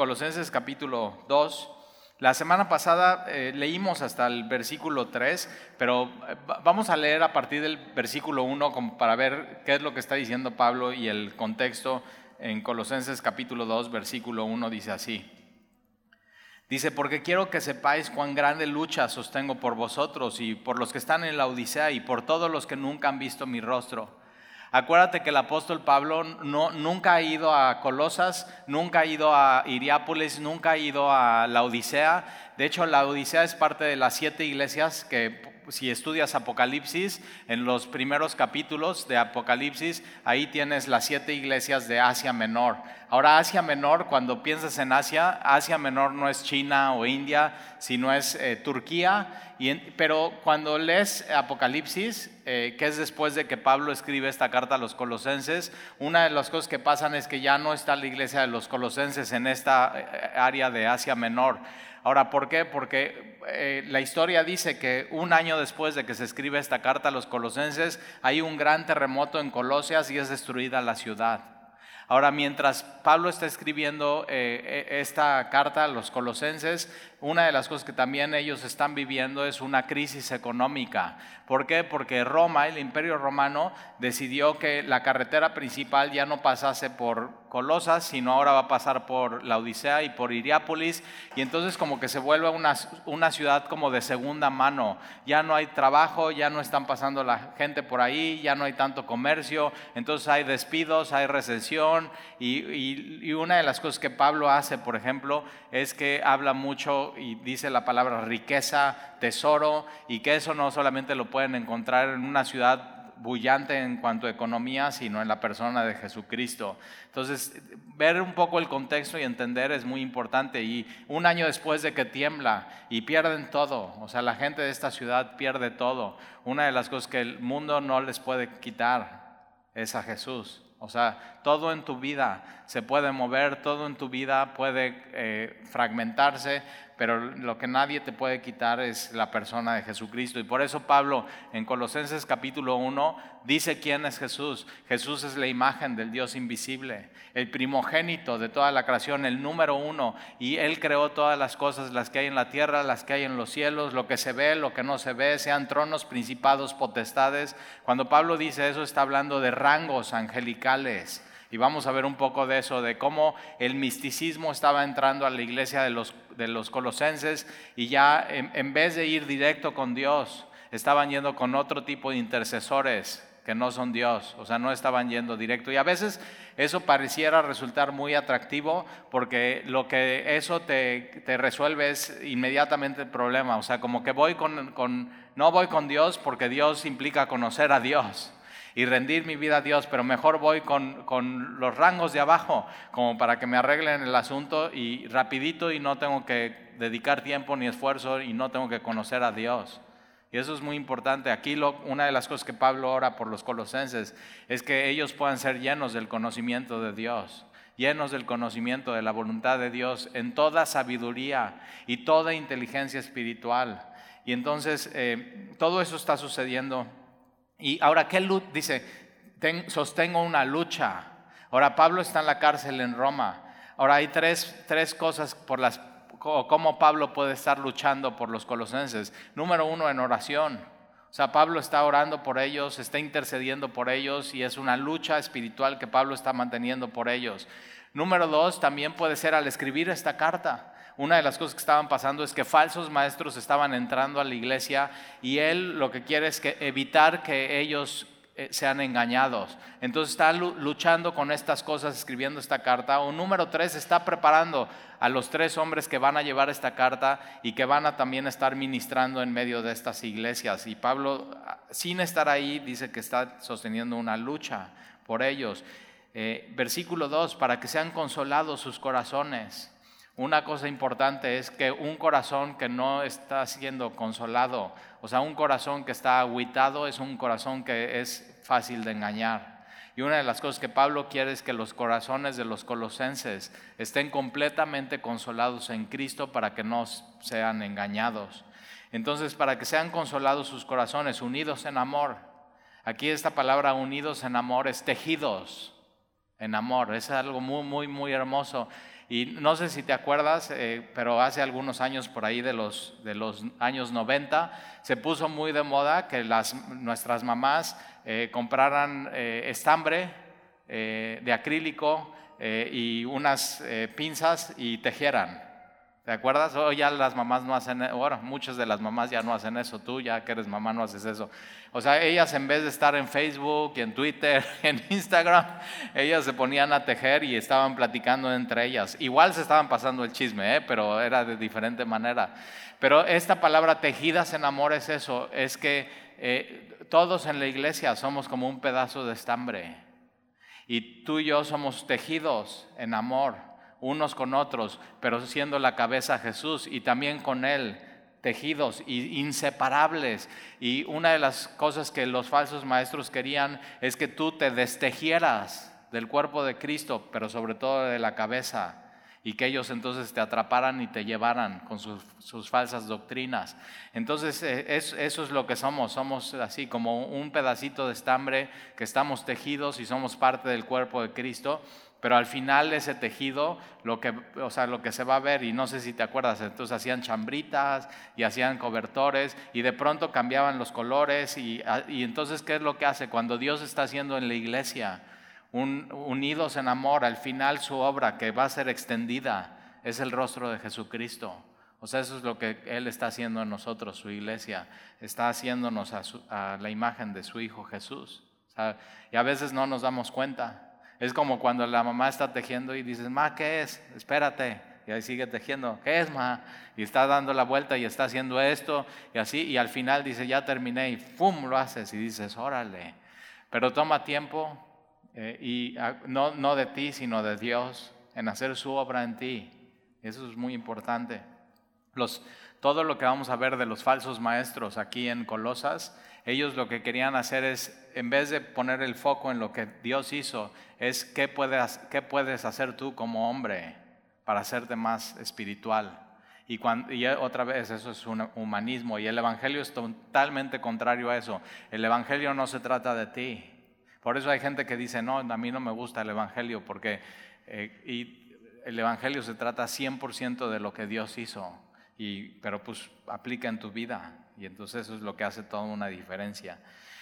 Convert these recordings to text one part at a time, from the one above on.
Colosenses capítulo 2. La semana pasada eh, leímos hasta el versículo 3, pero eh, vamos a leer a partir del versículo 1 para ver qué es lo que está diciendo Pablo y el contexto en Colosenses capítulo 2, versículo 1 dice así. Dice, porque quiero que sepáis cuán grande lucha sostengo por vosotros y por los que están en la Odisea y por todos los que nunca han visto mi rostro Acuérdate que el apóstol Pablo no, nunca ha ido a Colosas, nunca ha ido a Iriápolis, nunca ha ido a la Odisea. De hecho, la Odisea es parte de las siete iglesias que si estudias Apocalipsis, en los primeros capítulos de Apocalipsis, ahí tienes las siete iglesias de Asia Menor. Ahora, Asia Menor, cuando piensas en Asia, Asia Menor no es China o India, sino es eh, Turquía. pero cuando lees Apocalipsis, eh, que es después de que Pablo escribe esta carta a los colosenses, una de las cosas que pasan es que ya no está la iglesia de los colosenses en esta eh, área de Asia Menor. Ahora, ¿por qué? Porque eh, la historia dice que un año después de que se escribe esta carta a los colosenses, hay un gran terremoto en Colosias y es destruida la ciudad. Ahora, mientras Pablo está escribiendo eh, e, esta carta a los colosenses, una de las cosas que también ellos están viviendo es una crisis económica. ¿Por qué? Porque Roma, el imperio romano, decidió que la carretera principal ya no pasase por Colosas, sino ahora va a pasar por la Odisea y por Iriápolis, y entonces como que se vuelve una, una ciudad como de segunda mano. Ya no hay trabajo, ya no están pasando la gente por ahí, ya no hay tanto comercio, entonces hay despidos, hay recesión, y, y una de las cosas que Pablo hace, por ejemplo, es que habla mucho y dice la palabra riqueza, tesoro, y que eso no solamente lo pueden encontrar en una ciudad bullante en cuanto a economía, sino en la persona de Jesucristo. Entonces, ver un poco el contexto y entender es muy importante. Y un año después de que tiembla y pierden todo, o sea, la gente de esta ciudad pierde todo, una de las cosas que el mundo no les puede quitar es a Jesús. O sea, todo en tu vida se puede mover, todo en tu vida puede eh, fragmentarse, pero lo que nadie te puede quitar es la persona de Jesucristo. Y por eso Pablo en Colosenses capítulo 1 dice quién es Jesús. Jesús es la imagen del Dios invisible, el primogénito de toda la creación, el número uno. Y Él creó todas las cosas, las que hay en la tierra, las que hay en los cielos, lo que se ve, lo que no se ve, sean tronos, principados, potestades. Cuando Pablo dice eso está hablando de rangos angelicales y vamos a ver un poco de eso, de cómo el misticismo estaba entrando a la iglesia de los, de los colosenses y ya en, vez de ir directo con Dios, estaban yendo con otro tipo de intercesores que no son Dios, o sea, no estaban yendo directo. Y a veces eso pareciera resultar muy atractivo porque lo que eso te, te resuelve es inmediatamente el problema, o sea, como que voy con, con, no voy con Dios porque Dios implica conocer a Dios y rendir mi vida a Dios, pero mejor voy con, con, los rangos de abajo, como para que me arreglen el asunto y rapidito y no tengo que dedicar tiempo ni esfuerzo y no tengo que conocer a Dios. Y eso es muy importante. Aquí una de las cosas que Pablo ora por los colosenses es que ellos puedan ser llenos del conocimiento de Dios, llenos del conocimiento de la voluntad de Dios en toda sabiduría y toda inteligencia espiritual. Y entonces eh, todo eso está sucediendo y ahora, ¿qué dice? sostengo una lucha. Ahora, Pablo está en la cárcel en Roma. Ahora, hay tres, tres cosas por las cómo Pablo puede estar luchando por los colosenses. Número uno, en oración. O sea, Pablo está orando por ellos, está intercediendo por ellos y es una lucha espiritual que Pablo está manteniendo por ellos. Número dos, también puede ser al escribir esta carta una de las cosas que estaban pasando es que falsos maestros estaban entrando a la iglesia y él lo que quiere es que evitar que ellos eh, sean engañados. Entonces está luchando con estas cosas, escribiendo esta carta. O número tres, está preparando a los tres hombres que van a llevar esta carta y que van a también estar ministrando en medio de estas iglesias. Y Pablo, ah, sin estar ahí, dice que está sosteniendo una lucha por ellos. Eh, versículo 2, para que sean consolados sus corazones una cosa importante es que un corazón que no está siendo consolado, o sea, un corazón que está aguitado es un corazón que es fácil de engañar. Y una de las cosas que Pablo quiere es que los corazones de los colosenses estén completamente consolados en Cristo para que no sean engañados. Entonces, para que sean consolados sus corazones, unidos en amor. Aquí esta palabra unidos en amor es tejidos en amor. Es algo muy, muy, muy hermoso. Y no sé si te acuerdas, eh, pero hace algunos años, por ahí de los, de los años 90, se puso muy de moda que las, nuestras mamás eh, compraran eh, estambre de acrílico y unas pinzas y tejieran. ¿Te acuerdas? Hoy ya las mamás no hacen, bueno, muchas de las mamás ya no hacen eso, tú ya que eres mamá no haces eso. O sea, ellas en vez de estar en Facebook, en Twitter, en Instagram, ellas se ponían a tejer y estaban platicando entre ellas. Igual se estaban pasando el chisme, ¿eh? pero era de diferente manera. Pero esta palabra tejidas en amor es eso, es que eh, todos en la iglesia somos como un pedazo de estambre. Y tú y yo somos tejidos en amor unos con otros, pero siendo la cabeza Jesús y también con Él, tejidos y inseparables. Y una de las cosas que los falsos maestros querían es que tú te destejieras del cuerpo de Cristo, pero sobre todo de la cabeza y que ellos entonces te atraparan y te llevaran con sus, falsas doctrinas. Entonces eh, eso es lo que somos, somos así como un pedacito de estambre que estamos tejidos y somos parte del cuerpo de Cristo pero al final ese tejido, lo que, o sea, lo que se va a ver, y no sé si te acuerdas, entonces hacían chambritas y hacían cobertores y de pronto cambiaban los colores y, ah, y entonces, ¿qué es lo que hace? Cuando Dios está haciendo en la iglesia, unidos en amor, al final su obra que va a ser extendida es el rostro de Jesucristo. O sea, eso es lo que Él está haciendo en nosotros, su iglesia. Está haciéndonos a, la imagen de su Hijo Jesús. y a veces no nos damos cuenta. Es como cuando la mamá está tejiendo y dices, ma, ¿qué es? Espérate. Y ahí sigue tejiendo, ¿qué es, ma? Y está dando la vuelta y está haciendo esto y así. Y al final dice, ya terminé y ¡pum! lo haces y dices, órale. Pero toma tiempo eh, y ah, no, no de ti, sino de Dios en hacer su obra en ti. Eso es muy importante. Todo lo que vamos a ver de los falsos maestros aquí en Colosas, ellos lo que querían hacer es, en vez de poner el foco en lo que Dios hizo, es qué puedes, qué puedes hacer tú como hombre para hacerte más espiritual. Y, otra vez, eso es un humanismo. Y el Evangelio es totalmente contrario a eso. El Evangelio no se trata de ti. Por eso hay gente que dice, no, a mí no me gusta el Evangelio, porque eh, y el Evangelio se trata 100% de lo que Dios hizo. Y, pero pues aplica en tu vida. Y entonces eso es lo que hace toda una diferencia.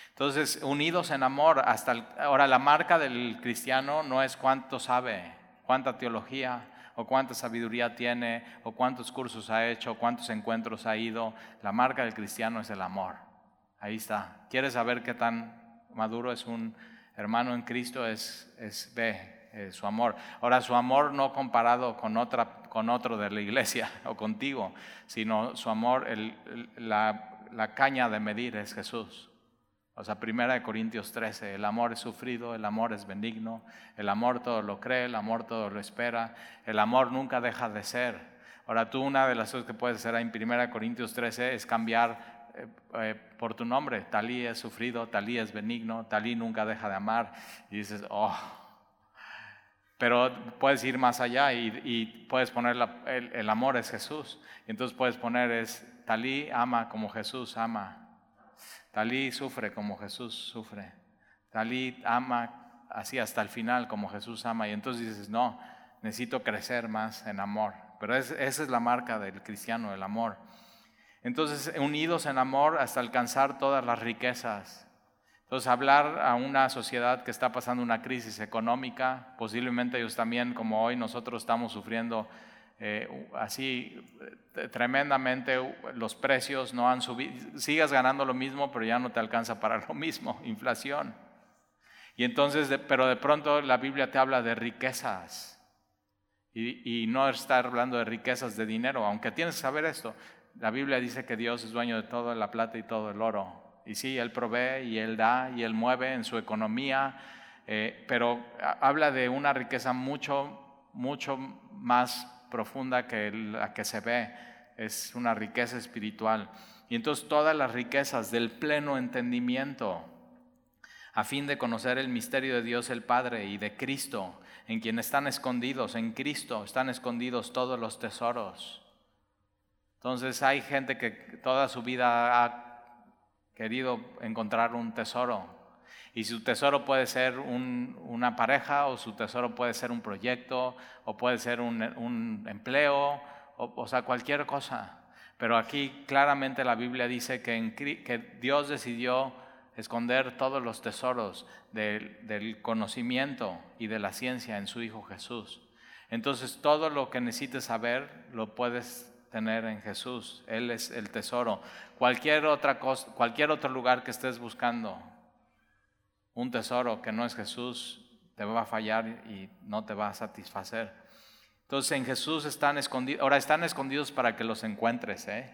Entonces, unidos en amor, hasta ahora la marca del cristiano no es cuánto sabe, cuánta teología o cuánta sabiduría tiene o cuántos cursos ha hecho, cuántos encuentros ha ido. La marca del cristiano es el amor. Ahí está. ¿Quieres saber qué tan maduro es un hermano en Cristo? Es, es ve eh, su amor. Ahora, su amor no comparado con, otra, con otro de la iglesia o contigo, sino su amor, la, la caña de medir es Jesús. O sea, primera de Corintios 13, el amor es sufrido, el amor es benigno, el amor todo lo cree, el amor todo lo espera, el amor nunca deja de ser. Ahora tú una de las cosas que puedes hacer en primera de Corintios 13 es cambiar eh, eh, por tu nombre. Talí es sufrido, talí es benigno, talí nunca deja de amar. Y dices, oh. Pero puedes ir más allá y, puedes poner el, el, amor es Jesús. Y entonces puedes poner es talí ama como Jesús ama. Talí sufre como Jesús sufre. Talí ama así hasta el final como Jesús ama. Y entonces dices, no, necesito crecer más en amor. Pero esa es la marca del cristiano, el amor. Entonces, unidos en amor hasta alcanzar todas las riquezas. Entonces, hablar a una sociedad que está pasando una crisis económica, posiblemente ellos también, como hoy nosotros estamos sufriendo eh, así eh, tremendamente los precios no han subido, sigas ganando lo mismo, pero ya no te alcanza para lo mismo, inflación. Y entonces, pero de pronto la Biblia te habla de riquezas. Y, y, no está hablando de riquezas de dinero, aunque tienes que saber esto. La Biblia dice que Dios es dueño de toda la plata y todo el oro. Y sí, Él provee y Él da y Él mueve en su economía, eh, pero habla de una riqueza mucho, mucho más profunda que la que se ve, es una riqueza espiritual. Y entonces todas las riquezas del pleno entendimiento, a fin de conocer el misterio de Dios el Padre y de Cristo, en quien están escondidos, en Cristo están escondidos todos los tesoros. Entonces hay gente que toda su vida ha querido encontrar un tesoro. Y su tesoro puede ser una pareja, o su tesoro puede ser un proyecto, o puede ser un, empleo, o, sea, cualquier cosa. Pero aquí claramente la Biblia dice que, Dios decidió esconder todos los tesoros del, conocimiento y de la ciencia en su Hijo Jesús. Entonces todo lo que necesites saber lo puedes tener en Jesús. Él es el tesoro. Cualquier otra cosa, cualquier otro lugar que estés buscando, un tesoro que no es Jesús, te va a fallar y no te va a satisfacer. Entonces en Jesús están escondidos, ahora están escondidos para que los encuentres, ¿eh?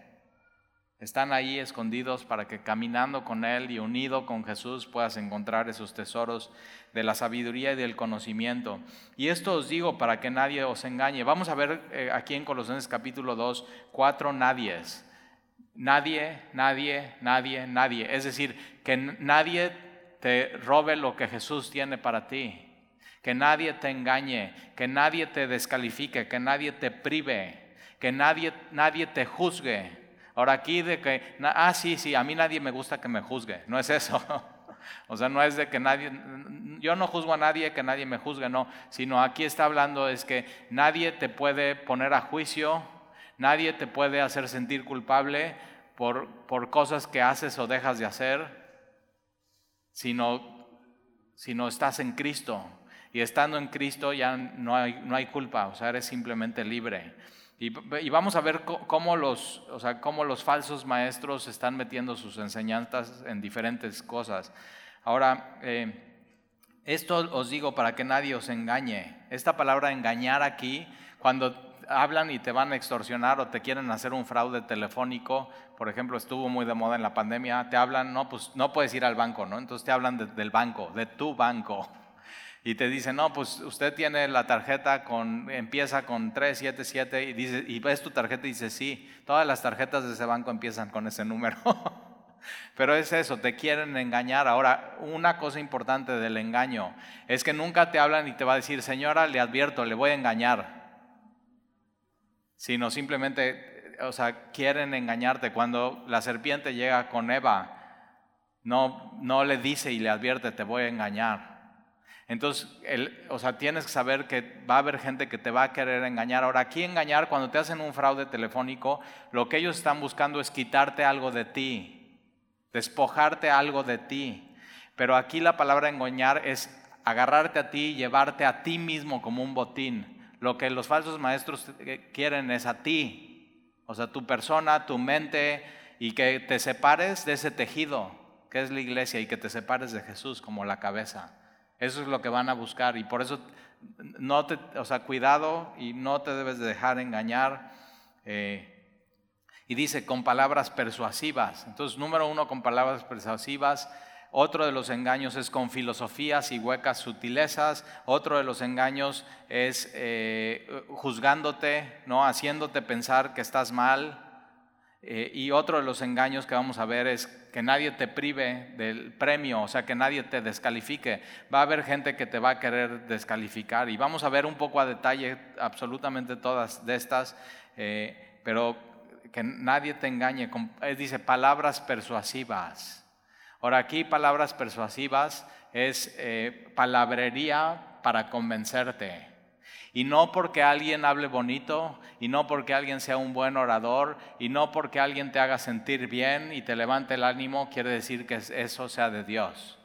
Están ahí escondidos para que caminando con Él y unido con Jesús puedas encontrar esos tesoros de la sabiduría y del conocimiento. Y esto os digo para que nadie os engañe. Vamos a ver eh, aquí en Colosenses capítulo 2 cuatro nadies. Nadie, nadie, nadie, nadie. Es decir, que nadie te robe lo que Jesús tiene para ti. Que nadie te engañe, que nadie te descalifique, que nadie te prive, que nadie, nadie te juzgue Ahora aquí de que, ah, sí, sí, a mí nadie me gusta que me juzgue, no es eso. O sea, no es de que nadie, yo no juzgo a nadie que nadie me juzgue, no, sino aquí está hablando es que nadie te puede poner a juicio, nadie te puede hacer sentir culpable por, por cosas que haces o dejas de hacer, sino, sino estás en Cristo. Y estando en Cristo ya no hay, no hay culpa, o sea, eres simplemente libre. Y, vamos a ver cómo los, o sea, cómo los falsos maestros están metiendo sus enseñanzas en diferentes cosas. Ahora, eh, esto os digo para que nadie os engañe. Esta palabra engañar aquí, cuando hablan y te van a extorsionar o te quieren hacer un fraude telefónico, por ejemplo, estuvo muy de moda en la pandemia, te hablan, no, pues no puedes ir al banco, ¿no? Entonces te hablan del banco, de tu banco y te dice, no, pues usted tiene la tarjeta con, empieza con 377 y, dice, y ves tu tarjeta y dice, sí, todas las tarjetas de ese banco empiezan con ese número. Pero es eso, te quieren engañar. Ahora, una cosa importante del engaño es que nunca te hablan y te va a decir, señora, le advierto, le voy a engañar. Sino simplemente, o sea, quieren engañarte. Cuando la serpiente llega con Eva, no, no le dice y le advierte, te voy a engañar entonces, o sea, tienes que saber que va a haber gente que te va a querer engañar. Ahora, aquí engañar, cuando te hacen un fraude telefónico, lo que ellos están buscando es quitarte algo de ti, despojarte algo de ti. Pero aquí la palabra engañar es agarrarte a ti y llevarte a ti mismo como un botín. Lo que los falsos maestros quieren es a ti, o sea, tu persona, tu mente, y que te separes de ese tejido que es la iglesia y que te separes de Jesús como la cabeza. Eso es lo que van a buscar y por eso o sea, cuidado y no te debes de dejar engañar. Eh, y dice con palabras persuasivas. Entonces, número uno, con palabras persuasivas. Otro de los engaños es con filosofías y huecas sutilezas. Otro de los engaños es eh, juzgándote, ¿no? haciéndote pensar que estás mal, eh, y otro de los engaños que vamos a ver es que nadie te prive del premio, o sea, que nadie te descalifique. Va a haber gente que te va a querer descalificar y vamos a ver un poco a detalle absolutamente todas de estas, eh, pero que nadie te engañe. dice palabras persuasivas. Ahora aquí palabras persuasivas es eh, palabrería para convencerte. Y no porque alguien hable bonito, y no porque alguien sea un buen orador, y no porque alguien te haga sentir bien y te levante el ánimo, quiere decir que eso sea de Dios.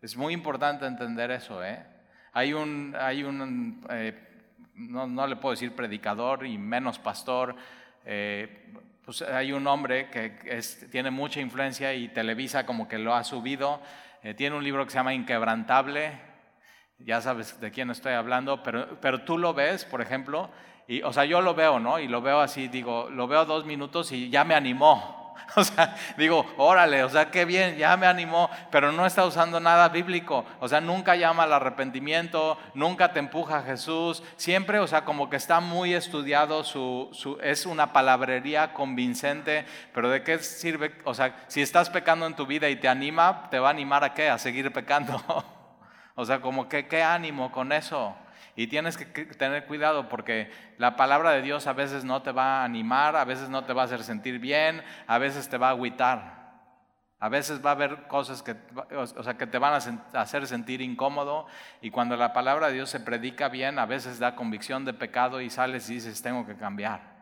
Es muy importante entender eso. ¿eh? Hay un, hay un eh, no, le puedo decir predicador y menos pastor, eh, pues hay un hombre que tiene mucha influencia y Televisa como que lo ha subido. Eh, tiene un libro que se llama Inquebrantable, ya sabes de quién estoy hablando, pero, pero tú lo ves, por ejemplo, y, o sea, yo lo veo, ¿no? Y lo veo así, digo, lo veo dos minutos y ya me animó. O sea, digo, órale, o sea, qué bien, ya me animó, pero no está usando nada bíblico. O sea, nunca llama al arrepentimiento, nunca te empuja a Jesús. Siempre, o sea, como que está muy estudiado, es una palabrería convincente, pero ¿de qué sirve? O sea, si estás pecando en tu vida y te anima, ¿te va a animar a qué? A seguir pecando. O sea, como que qué ánimo con eso. Y tienes que tener cuidado porque la palabra de Dios a veces no te va a animar, a veces no te va a hacer sentir bien, a veces te va a agüitar. A veces va a haber cosas que, o sea, que te van a hacer sentir incómodo y cuando la palabra de Dios se predica bien, a veces da convicción de pecado y sales y dices, tengo que cambiar.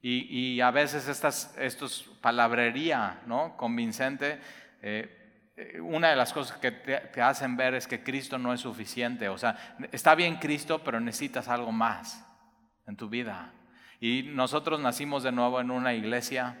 Y, a veces estas, estos palabrería ¿no? convincente, eh, una de las cosas que te, hacen ver es que Cristo no es suficiente. O sea, está bien Cristo, pero necesitas algo más en tu vida. Y nosotros nacimos de nuevo en una iglesia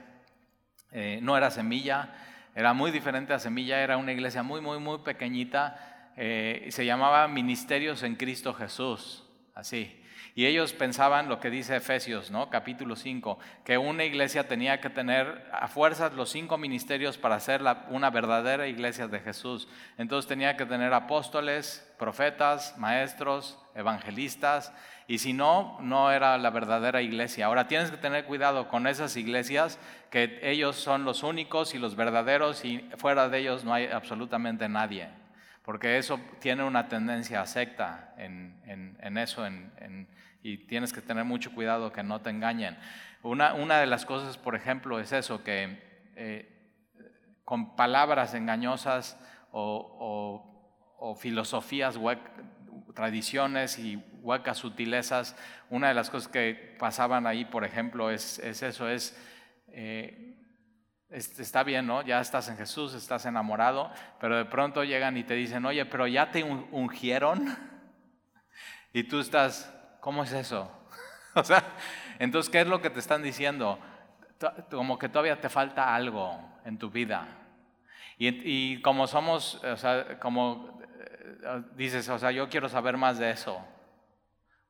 eh, no era semilla, era muy diferente a semilla, era una iglesia muy, muy, muy pequeñita, eh, se llamaba Ministerios en Cristo Jesús, así. Y ellos pensaban lo que dice Efesios, ¿no? capítulo 5, que una iglesia tenía que tener a fuerzas los cinco ministerios para ser una verdadera iglesia de Jesús. Entonces tenía que tener apóstoles, profetas, maestros, evangelistas, y si no, no era la verdadera iglesia. Ahora tienes que tener cuidado con esas iglesias, que ellos son los únicos y los verdaderos y fuera de ellos no hay absolutamente nadie. Porque eso tiene una tendencia a secta en, eso y tienes que tener mucho cuidado que no te engañen. Una, una de las cosas, por ejemplo, es eso, que eh, con palabras engañosas o, o filosofías tradiciones y huecas sutilezas. Una de las cosas que pasaban ahí, por ejemplo, es, eso, eh, es, está bien, ¿no? Ya estás en Jesús, estás enamorado, pero de pronto llegan y te dicen, oye, pero ya te ungieron. Y tú estás, ¿cómo es eso? o sea, entonces, ¿qué es lo que te están diciendo? Como que todavía te falta algo en tu vida. Y, como somos, o sea, como Ah, dices, o sea, yo quiero saber más de eso.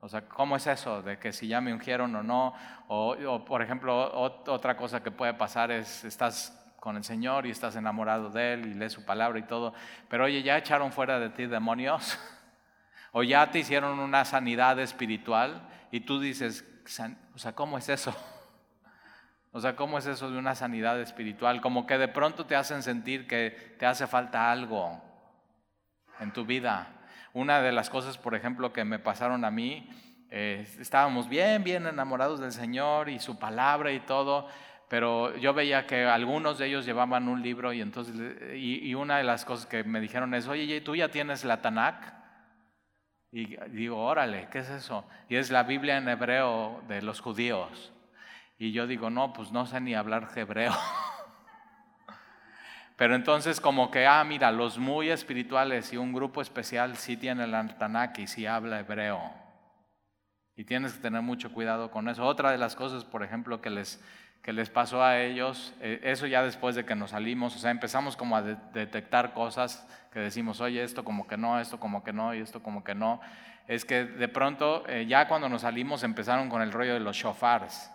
O sea, ¿cómo es eso? De que si ya me ungieron o no. O, por ejemplo, otra cosa que puede pasar es, estás con el Señor y estás enamorado de Él y lees su palabra y todo. Pero oye, ¿ya echaron fuera de ti demonios? o ya te hicieron una sanidad espiritual y tú dices, o sea, ¿cómo es eso? O sea, ¿cómo es eso de una sanidad espiritual? Como que de pronto te hacen sentir que te hace falta algo en tu vida. Una de las cosas, por ejemplo, que me pasaron a mí, eh, estábamos bien, bien enamorados del Señor y su palabra y todo, pero yo veía que algunos de ellos llevaban un libro y entonces, y, una de las cosas que me dijeron es, oye, ¿tú ya tienes la Tanakh? Y digo, órale, ¿qué es eso? Y es la Biblia en hebreo de los judíos. Y yo digo, no, pues no sé ni hablar hebreo. Pero entonces como que, ah, mira, los muy espirituales y un grupo especial sí tiene el Tanakh y sí habla hebreo. Y tienes que tener mucho cuidado con eso. Otra de las cosas, por ejemplo, que les, que les pasó a ellos, eh, eso ya después de que nos salimos, o sea, empezamos como a detectar cosas que decimos, oye, esto como que no, esto como que no, y esto como que no, es que de pronto, eh, ya cuando nos salimos, empezaron con el rollo de los shofars.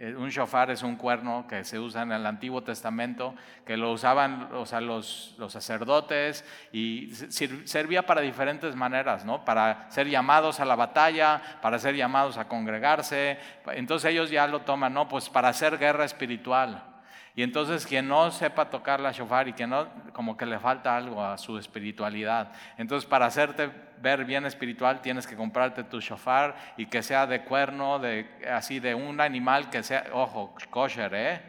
Eh, un shofar es un cuerno que se usa en el Antiguo Testamento, que lo usaban o sea, los, los, sacerdotes y servía para diferentes maneras, ¿no? Para ser llamados a la batalla, para ser llamados a congregarse. Entonces ellos ya lo toman, ¿no? Pues para hacer guerra espiritual. Y entonces quien no sepa tocar la shofar y que no, como que le falta algo a su espiritualidad. Entonces para hacerte ver bien espiritual tienes que comprarte tu shofar y que sea de cuerno, de, así de un animal que sea, ojo, kosher, ¿eh?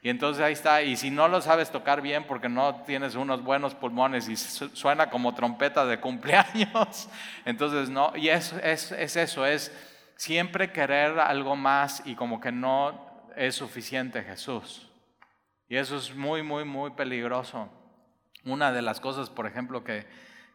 Y entonces ahí está, y si no lo sabes tocar bien porque no tienes unos buenos pulmones y suena como trompeta de cumpleaños, entonces no, y es, es, es eso, es siempre querer algo más y como que no es suficiente Jesús. Y eso es muy, muy, muy peligroso. Una de las cosas, por ejemplo, que,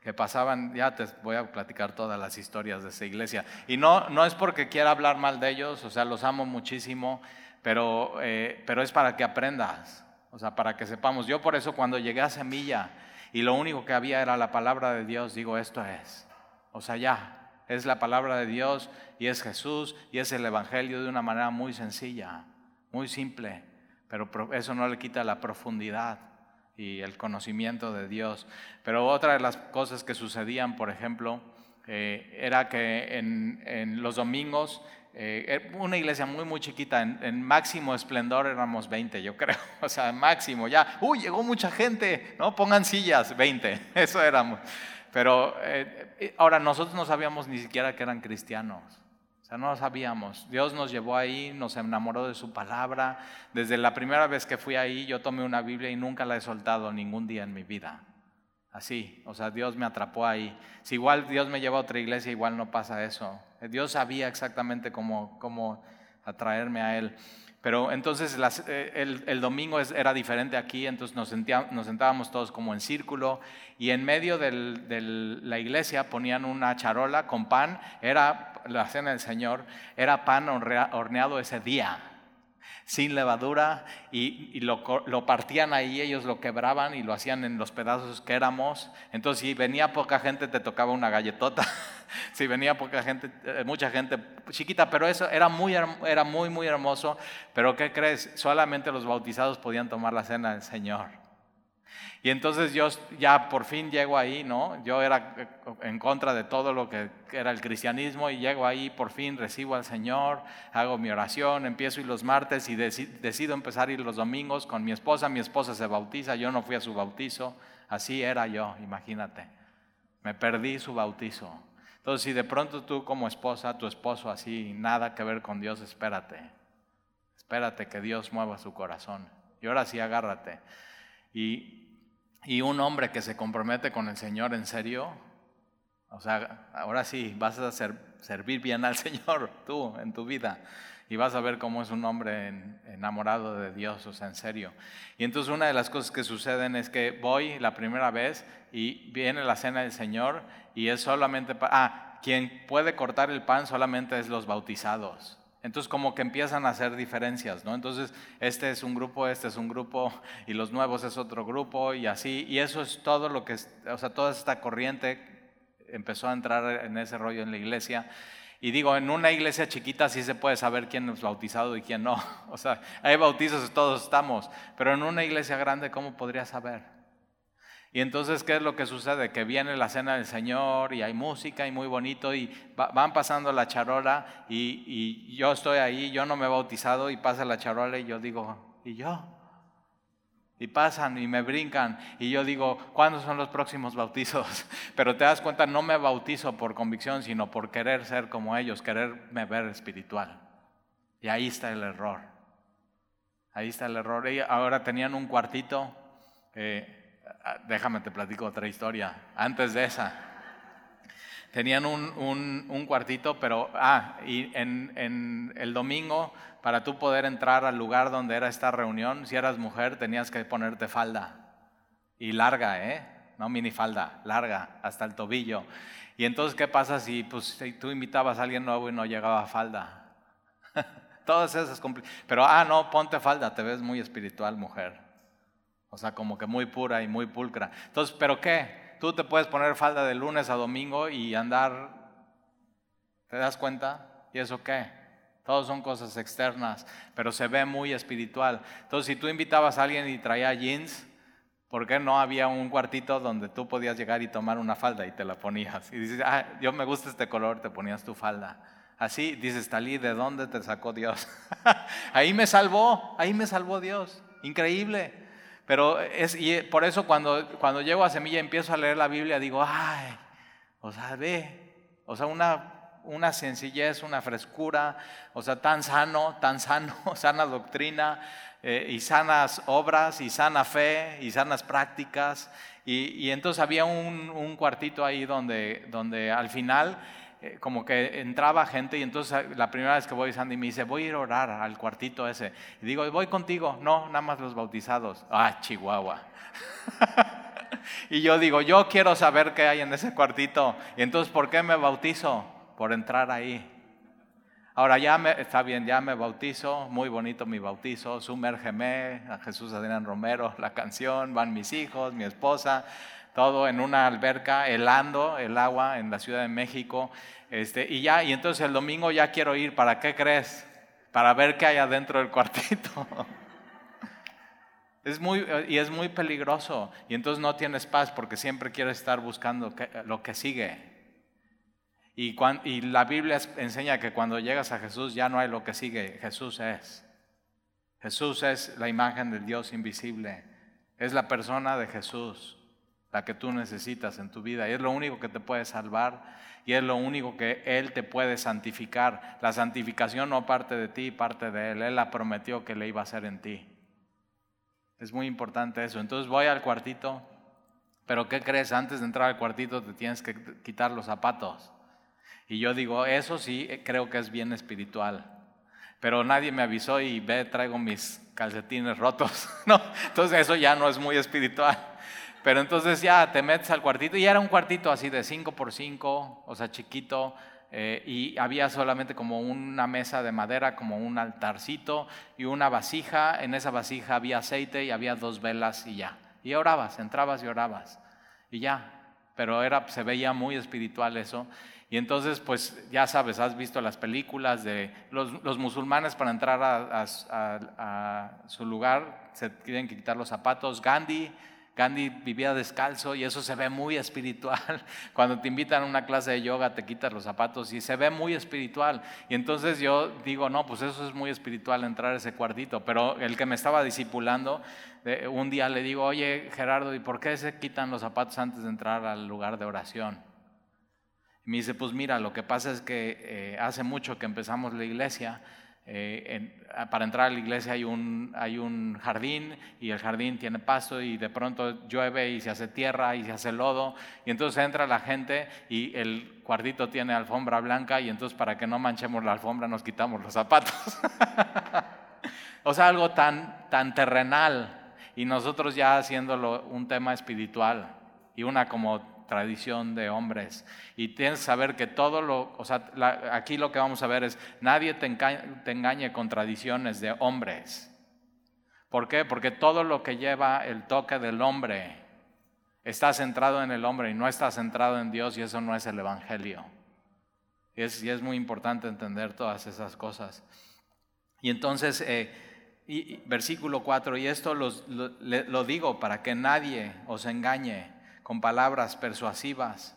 que pasaban, ya te voy a platicar todas las historias de esa iglesia. Y no, no es porque quiera hablar mal de ellos, o sea, los amo muchísimo, pero, eh, pero es para que aprendas, o sea, para que sepamos. Yo por eso cuando llegué a Semilla y lo único que había era la palabra de Dios, digo, esto es. O sea, ya, es la palabra de Dios y es Jesús y es el Evangelio de una manera muy sencilla, muy simple pero eso no le quita la profundidad y el conocimiento de Dios. Pero otra de las cosas que sucedían, por ejemplo, eh, era que en, los domingos, eh, una iglesia muy, muy chiquita, en, máximo esplendor éramos 20, yo creo, o sea, máximo, ya, uy, llegó mucha gente, ¿no? Pongan sillas, 20, eso éramos. Pero eh, ahora nosotros no sabíamos ni siquiera que eran cristianos. O sea, no lo sabíamos. Dios nos llevó ahí, nos enamoró de su palabra. Desde la primera vez que fui ahí, yo tomé una Biblia y nunca la he soltado ningún día en mi vida. Así, o sea, Dios me atrapó ahí. Si igual Dios me lleva a otra iglesia, igual no pasa eso. Dios sabía exactamente cómo, cómo atraerme a Él. Pero entonces eh, el, domingo era diferente aquí, entonces nos, nos, sentábamos todos como en círculo y en medio de la iglesia ponían una charola con pan, era la cena del Señor, era pan horneado ese día, sin levadura, y, lo, lo, partían ahí, ellos lo quebraban y lo hacían en los pedazos que éramos. Entonces si venía poca gente te tocaba una galletota. si venía poca gente, eh, mucha gente chiquita, pero eso era muy, era muy, muy hermoso. Pero ¿qué crees? Solamente los bautizados podían tomar la cena del Señor. Y entonces yo ya por fin llego ahí, ¿no? Yo era eh, en contra de todo lo que era el cristianismo y llego ahí, por fin recibo al Señor, hago mi oración, empiezo ir los martes y decido empezar a ir los domingos con mi esposa. Mi esposa se bautiza, yo no fui a su bautizo, así era yo, imagínate. Me perdí su bautizo. Entonces, si de pronto tú como esposa, tu esposo así, nada que ver con Dios, espérate. Espérate que Dios mueva su corazón. Y ahora sí, agárrate. Y, y un hombre que se compromete con el Señor en serio, o sea, ahora sí, vas a servir bien al Señor tú en tu vida y vas a ver cómo es un hombre enamorado de Dios, o sea, en serio. Y entonces una de las cosas que suceden es que voy la primera vez y viene la cena del Señor y es solamente. Ah, quien puede cortar el pan solamente es los bautizados. Entonces como que empiezan a hacer diferencias, ¿no? Entonces este es un grupo, este es un grupo y los nuevos es otro grupo y así. Y eso es todo lo que, o sea, toda esta corriente empezó a entrar en ese rollo en la iglesia. Y digo, en una iglesia chiquita sí se puede saber quién es bautizado y quién no. O sea, hay bautizos, todos estamos. Pero en una iglesia grande, ¿cómo podría saber? Y entonces, ¿qué es lo que sucede? Que viene la cena del Señor y hay música y muy bonito y van pasando la charola y, y, yo estoy ahí, yo no me he bautizado y pasa la charola y yo digo, ¿y yo? Y pasan y me brincan y yo digo, ¿cuándo son los próximos bautizos? Pero te das cuenta, no me bautizo por convicción, sino por querer ser como ellos, quererme ver espiritual. Y ahí está el error. Ahí está el error. Y ahora tenían un cuartito. Eh, déjame te platico otra historia, antes de esa. Tenían un, cuartito, pero, ah, y en, el domingo, para tú poder entrar al lugar donde era esta reunión, si eras mujer, tenías que ponerte falda. Y larga, ¿eh? No minifalda, larga, hasta el tobillo. Y entonces, ¿qué pasa si, pues, tú invitabas a alguien nuevo y no llegaba a falda? Todas esas Pero, ah, no, ponte falda, te ves muy espiritual, mujer. O sea, como que muy pura y muy pulcra. Entonces, ¿pero qué? Tú te puedes poner falda de lunes a domingo y andar, ¿te das cuenta? ¿Y eso qué? Todos son cosas externas, pero se ve muy espiritual. Entonces, si tú invitabas a alguien y traía jeans, ¿por qué no había un cuartito donde tú podías llegar y tomar una falda y te la ponías? Y dices, ah, yo me gusta este color, te ponías tu falda. Así dices, Talí, ¿de dónde te sacó Dios? ahí me salvó, ahí me salvó Dios. Increíble. Pero es, y por eso cuando, cuando llego a Semilla empiezo a leer la Biblia, digo, ay, o sea, ve, o sea, una, una sencillez, una frescura, o sea, tan sano, tan sano, sana doctrina, eh, y sanas obras, y sana fe, y sanas prácticas. Y, y entonces había un, un, cuartito ahí donde, donde al final eh, como que entraba gente y entonces la primera vez que voy Sandy me dice, voy a ir a orar al cuartito ese. Y digo, voy contigo. No, nada más los bautizados. Ah, Chihuahua. y yo digo, yo quiero saber qué hay en ese cuartito. Y entonces, ¿por qué me bautizo? Por entrar ahí. Ahora ya me, está bien, ya me bautizo, muy bonito mi bautizo, sumérgeme a Jesús Adrián Romero, la canción, van mis hijos, mi esposa, todo en una alberca, helando el agua en la Ciudad de México. Este, y ya, y entonces el domingo ya quiero ir, ¿para qué crees? Para ver qué hay adentro del cuartito. Es muy, y es muy peligroso. Y entonces no tienes paz porque siempre quieres estar buscando lo que sigue. Y, y la Biblia enseña que cuando llegas a Jesús ya no hay lo que sigue. Jesús es. Jesús es la imagen del Dios invisible. Es la persona de Jesús la que tú necesitas en tu vida. Y es lo único que te puede salvar y es lo único que Él te puede santificar. La santificación no parte de ti, parte de Él. Él la prometió que le iba a hacer en ti. Es muy importante eso. Entonces voy al cuartito, pero ¿qué crees? Antes de entrar al cuartito te tienes que quitar los zapatos. Y yo digo, eso sí eh, creo que es bien espiritual. Pero nadie me avisó y ve, traigo mis calcetines rotos. no, entonces eso ya no es muy espiritual. Pero entonces ya te metes al cuartito y era un cuartito así de 5 por 5, o sea, chiquito, eh, y había solamente como una mesa de madera, como un altarcito y una vasija. En esa vasija había aceite y había dos velas y ya. Y orabas, entrabas y orabas y ya. Pero era, se veía muy espiritual eso. Y entonces, pues ya sabes, has visto las películas de los, musulmanes para entrar a, a, su lugar, se tienen que quitar los zapatos. Gandhi Gandhi vivía descalzo y eso se ve muy espiritual. Cuando te invitan a una clase de yoga te quitas los zapatos y se ve muy espiritual. Y entonces yo digo, no, pues eso es muy espiritual entrar a ese cuartito. Pero el que me estaba discipulando, un día le digo, oye Gerardo, ¿y por qué se quitan los zapatos antes de entrar al lugar de oración? Y me dice, pues mira, lo que pasa es que eh, hace mucho que empezamos la iglesia eh, para entrar a la iglesia hay un, hay un jardín y el jardín tiene pasto y de pronto llueve y se hace tierra y se hace lodo y entonces entra la gente y el cuartito tiene alfombra blanca y entonces para que no manchemos la alfombra nos quitamos los zapatos. o sea, algo tan, tan terrenal y nosotros ya haciéndolo un tema espiritual y una como tradición de hombres. Y tienes que saber que todo lo, o sea, aquí lo que vamos a ver es, nadie te engañe, con tradiciones de hombres. ¿Por qué? Porque todo lo que lleva el toque del hombre está centrado en el hombre y no está centrado en Dios y eso no es el Evangelio. Y es, muy importante entender todas esas cosas. Y entonces, eh, versículo 4, y esto lo digo para que nadie os engañe con palabras persuasivas.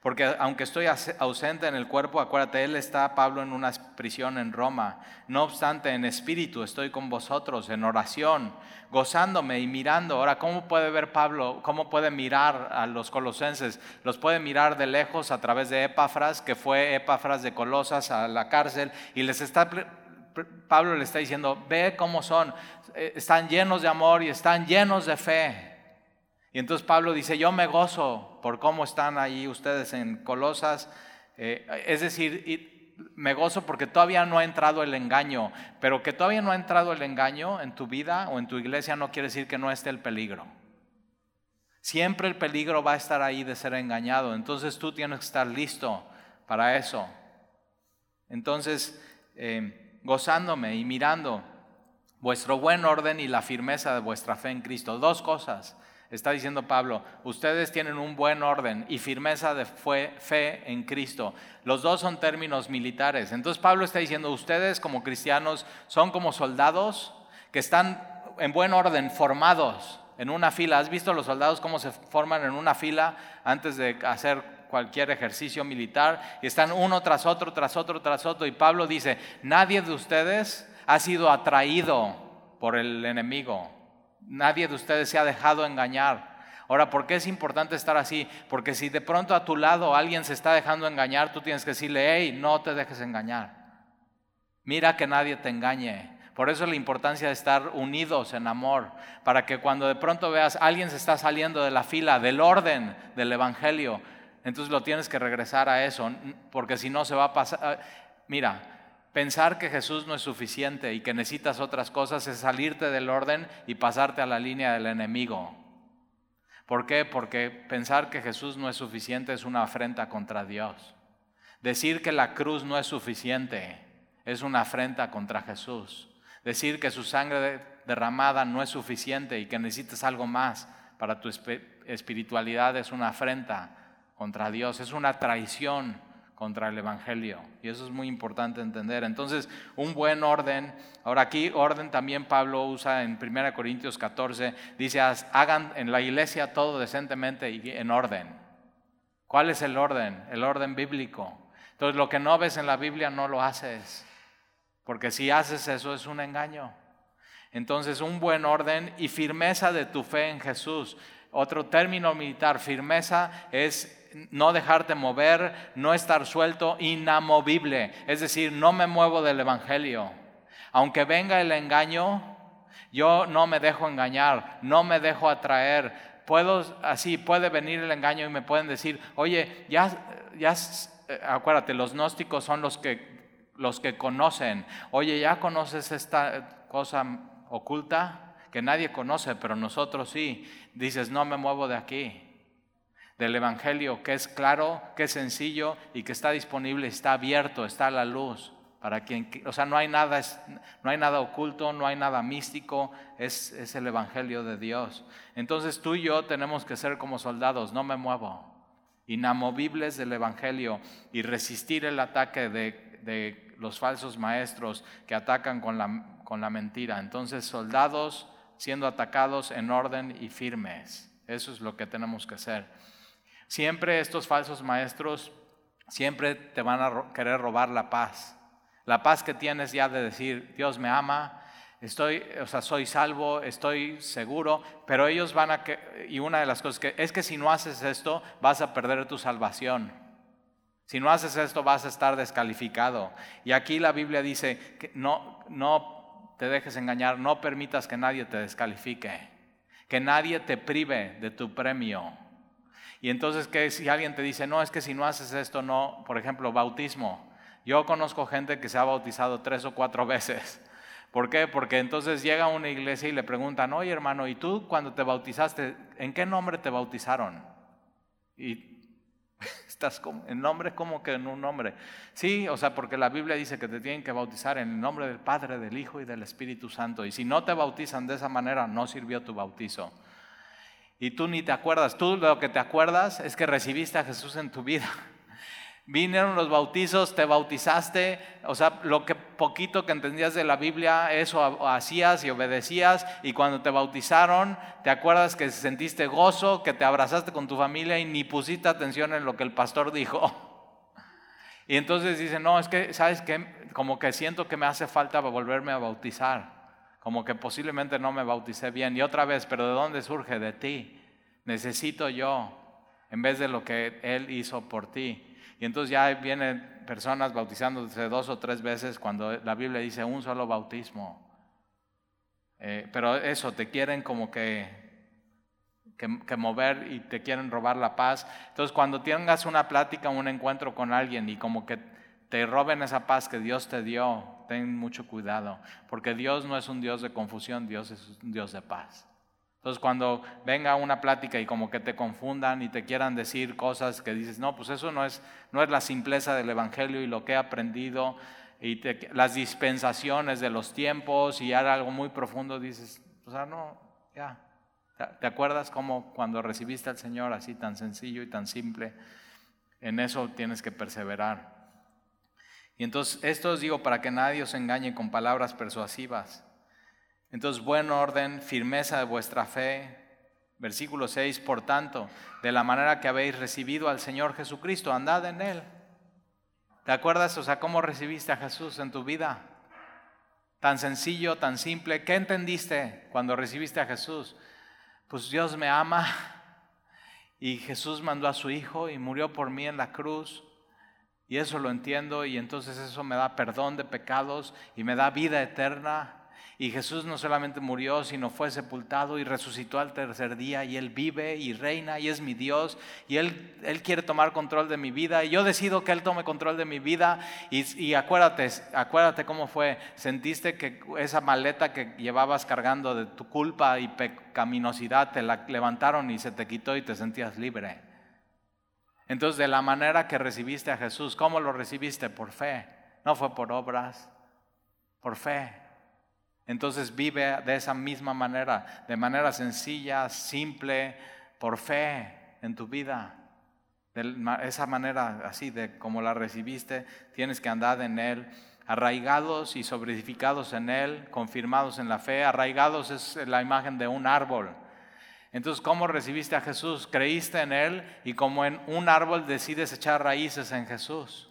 Porque aunque estoy ausente en el cuerpo, acuérdate, él está, Pablo, en una prisión en Roma. No obstante, en espíritu estoy con vosotros, en oración, gozándome y mirando. Ahora, ¿cómo puede ver Pablo? ¿Cómo puede mirar a los colosenses? Los puede mirar de lejos a través de Epafras, que fue Epafras de Colosas a la cárcel, y les está Pablo le está diciendo, ve cómo son, eh, están llenos de amor y están llenos de fe. Y entonces Pablo dice, yo me gozo por cómo están ahí ustedes en Colosas. Eh, es decir, me gozo porque todavía no ha entrado el engaño, pero que todavía no ha entrado el engaño en tu vida o en tu iglesia no quiere decir que no esté el peligro. Siempre el peligro va a estar ahí de ser engañado, entonces tú tienes que estar listo para eso. Entonces, eh, gozándome y mirando vuestro buen orden y la firmeza de vuestra fe en Cristo. Dos cosas. Está diciendo Pablo, ustedes tienen un buen orden y firmeza de fe en Cristo. Los dos son términos militares. Entonces Pablo está diciendo, ustedes como cristianos son como soldados que están en buen orden, formados en una fila. ¿Has visto los soldados cómo se forman en una fila antes de hacer cualquier ejercicio militar? Y están uno tras otro, tras otro, tras otro. Y Pablo dice, nadie de ustedes ha sido atraído por el enemigo Nadie de ustedes se ha dejado engañar. Ahora, ¿por qué es importante estar así? Porque si de pronto a tu lado alguien se está dejando engañar, tú tienes que decirle, hey, no te dejes engañar. Mira que nadie te engañe. Por eso la importancia de estar unidos en amor, para que cuando de pronto veas alguien se está saliendo de la fila, del orden del Evangelio, entonces lo tienes que regresar a eso, porque si no se va a pasar. Mira, Pensar que Jesús no es suficiente y que necesitas otras cosas es salirte del orden y pasarte a la línea del enemigo. ¿Por qué? Porque pensar que Jesús no es suficiente es una afrenta contra Dios. Decir que la cruz no es suficiente es una afrenta contra Jesús. Decir que su sangre derramada no es suficiente y que necesitas algo más para tu espiritualidad es una afrenta contra Dios, es una traición contra el Evangelio. Y eso es muy importante entender. Entonces, un buen orden. Ahora aquí orden también Pablo usa en 1 Corintios 14. Dice, hagan en la iglesia todo decentemente y en orden. ¿Cuál es el orden? El orden bíblico. Entonces, lo que no ves en la Biblia no lo haces. Porque si haces eso es un engaño. Entonces, un buen orden y firmeza de tu fe en Jesús. Otro término militar, firmeza, es no dejarte mover, no estar suelto, inamovible. Es decir, no me muevo del Evangelio. Aunque venga el engaño, yo no me dejo engañar, no me dejo atraer. Puedo, así puede venir el engaño y me pueden decir, oye, ya, ya, eh, acuérdate, los gnósticos son los que, los que conocen. Oye, ya conoces esta cosa oculta que nadie conoce, pero nosotros sí. Dices, no me muevo de aquí del Evangelio, que es claro, que es sencillo y que está disponible, está abierto, está a la luz. Para quien, o sea, no hay nada, no hay nada oculto, no hay nada místico, es, es el Evangelio de Dios. Entonces tú y yo tenemos que ser como soldados, no me muevo, inamovibles del Evangelio y resistir el ataque de, de los falsos maestros que atacan con la, con la mentira. Entonces soldados siendo atacados en orden y firmes. Eso es lo que tenemos que hacer. Siempre estos falsos maestros, siempre te van a querer robar la paz. La paz que tienes ya de decir, Dios me ama, estoy, o sea, soy salvo, estoy seguro, pero ellos van a que, y una de las cosas que es que si no haces esto, vas a perder tu salvación. Si no haces esto, vas a estar descalificado. Y aquí la Biblia dice que no, no te dejes engañar, no permitas que nadie te descalifique, que nadie te prive de tu premio. Y entonces, que si alguien te dice, no, es que si no haces esto, no, por ejemplo, bautismo. Yo conozco gente que se ha bautizado tres o cuatro veces. ¿Por qué? Porque entonces llega a una iglesia y le preguntan, oye hermano, ¿y tú cuando te bautizaste, en qué nombre te bautizaron? Y estás en nombre como que en un nombre. Sí, o sea, porque la Biblia dice que te tienen que bautizar en el nombre del Padre, del Hijo y del Espíritu Santo. Y si no te bautizan de esa manera, no sirvió tu bautizo y tú ni te acuerdas. Tú lo que te acuerdas es que recibiste a Jesús en tu vida. Vinieron los bautizos, te bautizaste, o sea, lo que poquito que entendías de la Biblia, eso hacías y obedecías, y cuando te bautizaron, te acuerdas que sentiste gozo, que te abrazaste con tu familia y ni pusiste atención en lo que el pastor dijo. Y entonces dice, no, es que, ¿sabes qué? Como que siento que me hace falta volverme a bautizar como que posiblemente no me bauticé bien. Y otra vez, pero ¿de dónde surge? De ti. Necesito yo, en vez de lo que Él hizo por ti. Y entonces ya vienen personas bautizándose dos o tres veces cuando la Biblia dice un solo bautismo. Eh, pero eso, te quieren como que, que, que, mover y te quieren robar la paz. Entonces cuando tengas una plática, un encuentro con alguien y como que te roben esa paz que Dios te dio, ten mucho cuidado, porque Dios no es un Dios de confusión, Dios es un Dios de paz. Entonces cuando venga una plática y como que te confundan y te quieran decir cosas que dices, no, pues eso no es, no es la simpleza del Evangelio y lo que he aprendido y las dispensaciones de los tiempos y era algo muy profundo, dices, o sea, no, ya. ¿Te acuerdas cómo cuando recibiste al Señor así tan sencillo y tan simple? En eso tienes que perseverar. Y entonces esto os digo para que nadie os engañe con palabras persuasivas. Entonces, buen orden, firmeza de vuestra fe. Versículo 6, por tanto, de la manera que habéis recibido al Señor Jesucristo, andad en Él. ¿Te acuerdas, o sea, cómo recibiste a Jesús en tu vida? Tan sencillo, tan simple. ¿Qué entendiste cuando recibiste a Jesús? Pues Dios me ama y Jesús mandó a su Hijo y murió por mí en la cruz y eso lo entiendo y entonces eso me da perdón de pecados y me da vida eterna. Y Jesús no solamente murió, sino fue sepultado y resucitó al tercer día y Él vive y reina y es mi Dios y Él, él quiere tomar control de mi vida y yo decido que Él tome control de mi vida y, y acuérdate, acuérdate cómo fue, sentiste que esa maleta que llevabas cargando de tu culpa y pecaminosidad te la levantaron y se te quitó y te sentías libre. Entonces, de la manera que recibiste a Jesús, ¿cómo lo recibiste? Por fe. No fue por obras, por fe. Entonces vive de esa misma manera, de manera sencilla, simple, por fe en tu vida. De esa manera así de como la recibiste, tienes que andar en Él, arraigados y sobreedificados en Él, confirmados en la fe. Arraigados es la imagen de un árbol entonces, ¿cómo recibiste a Jesús? Creíste en Él y como en un árbol decides echar raíces en Jesús.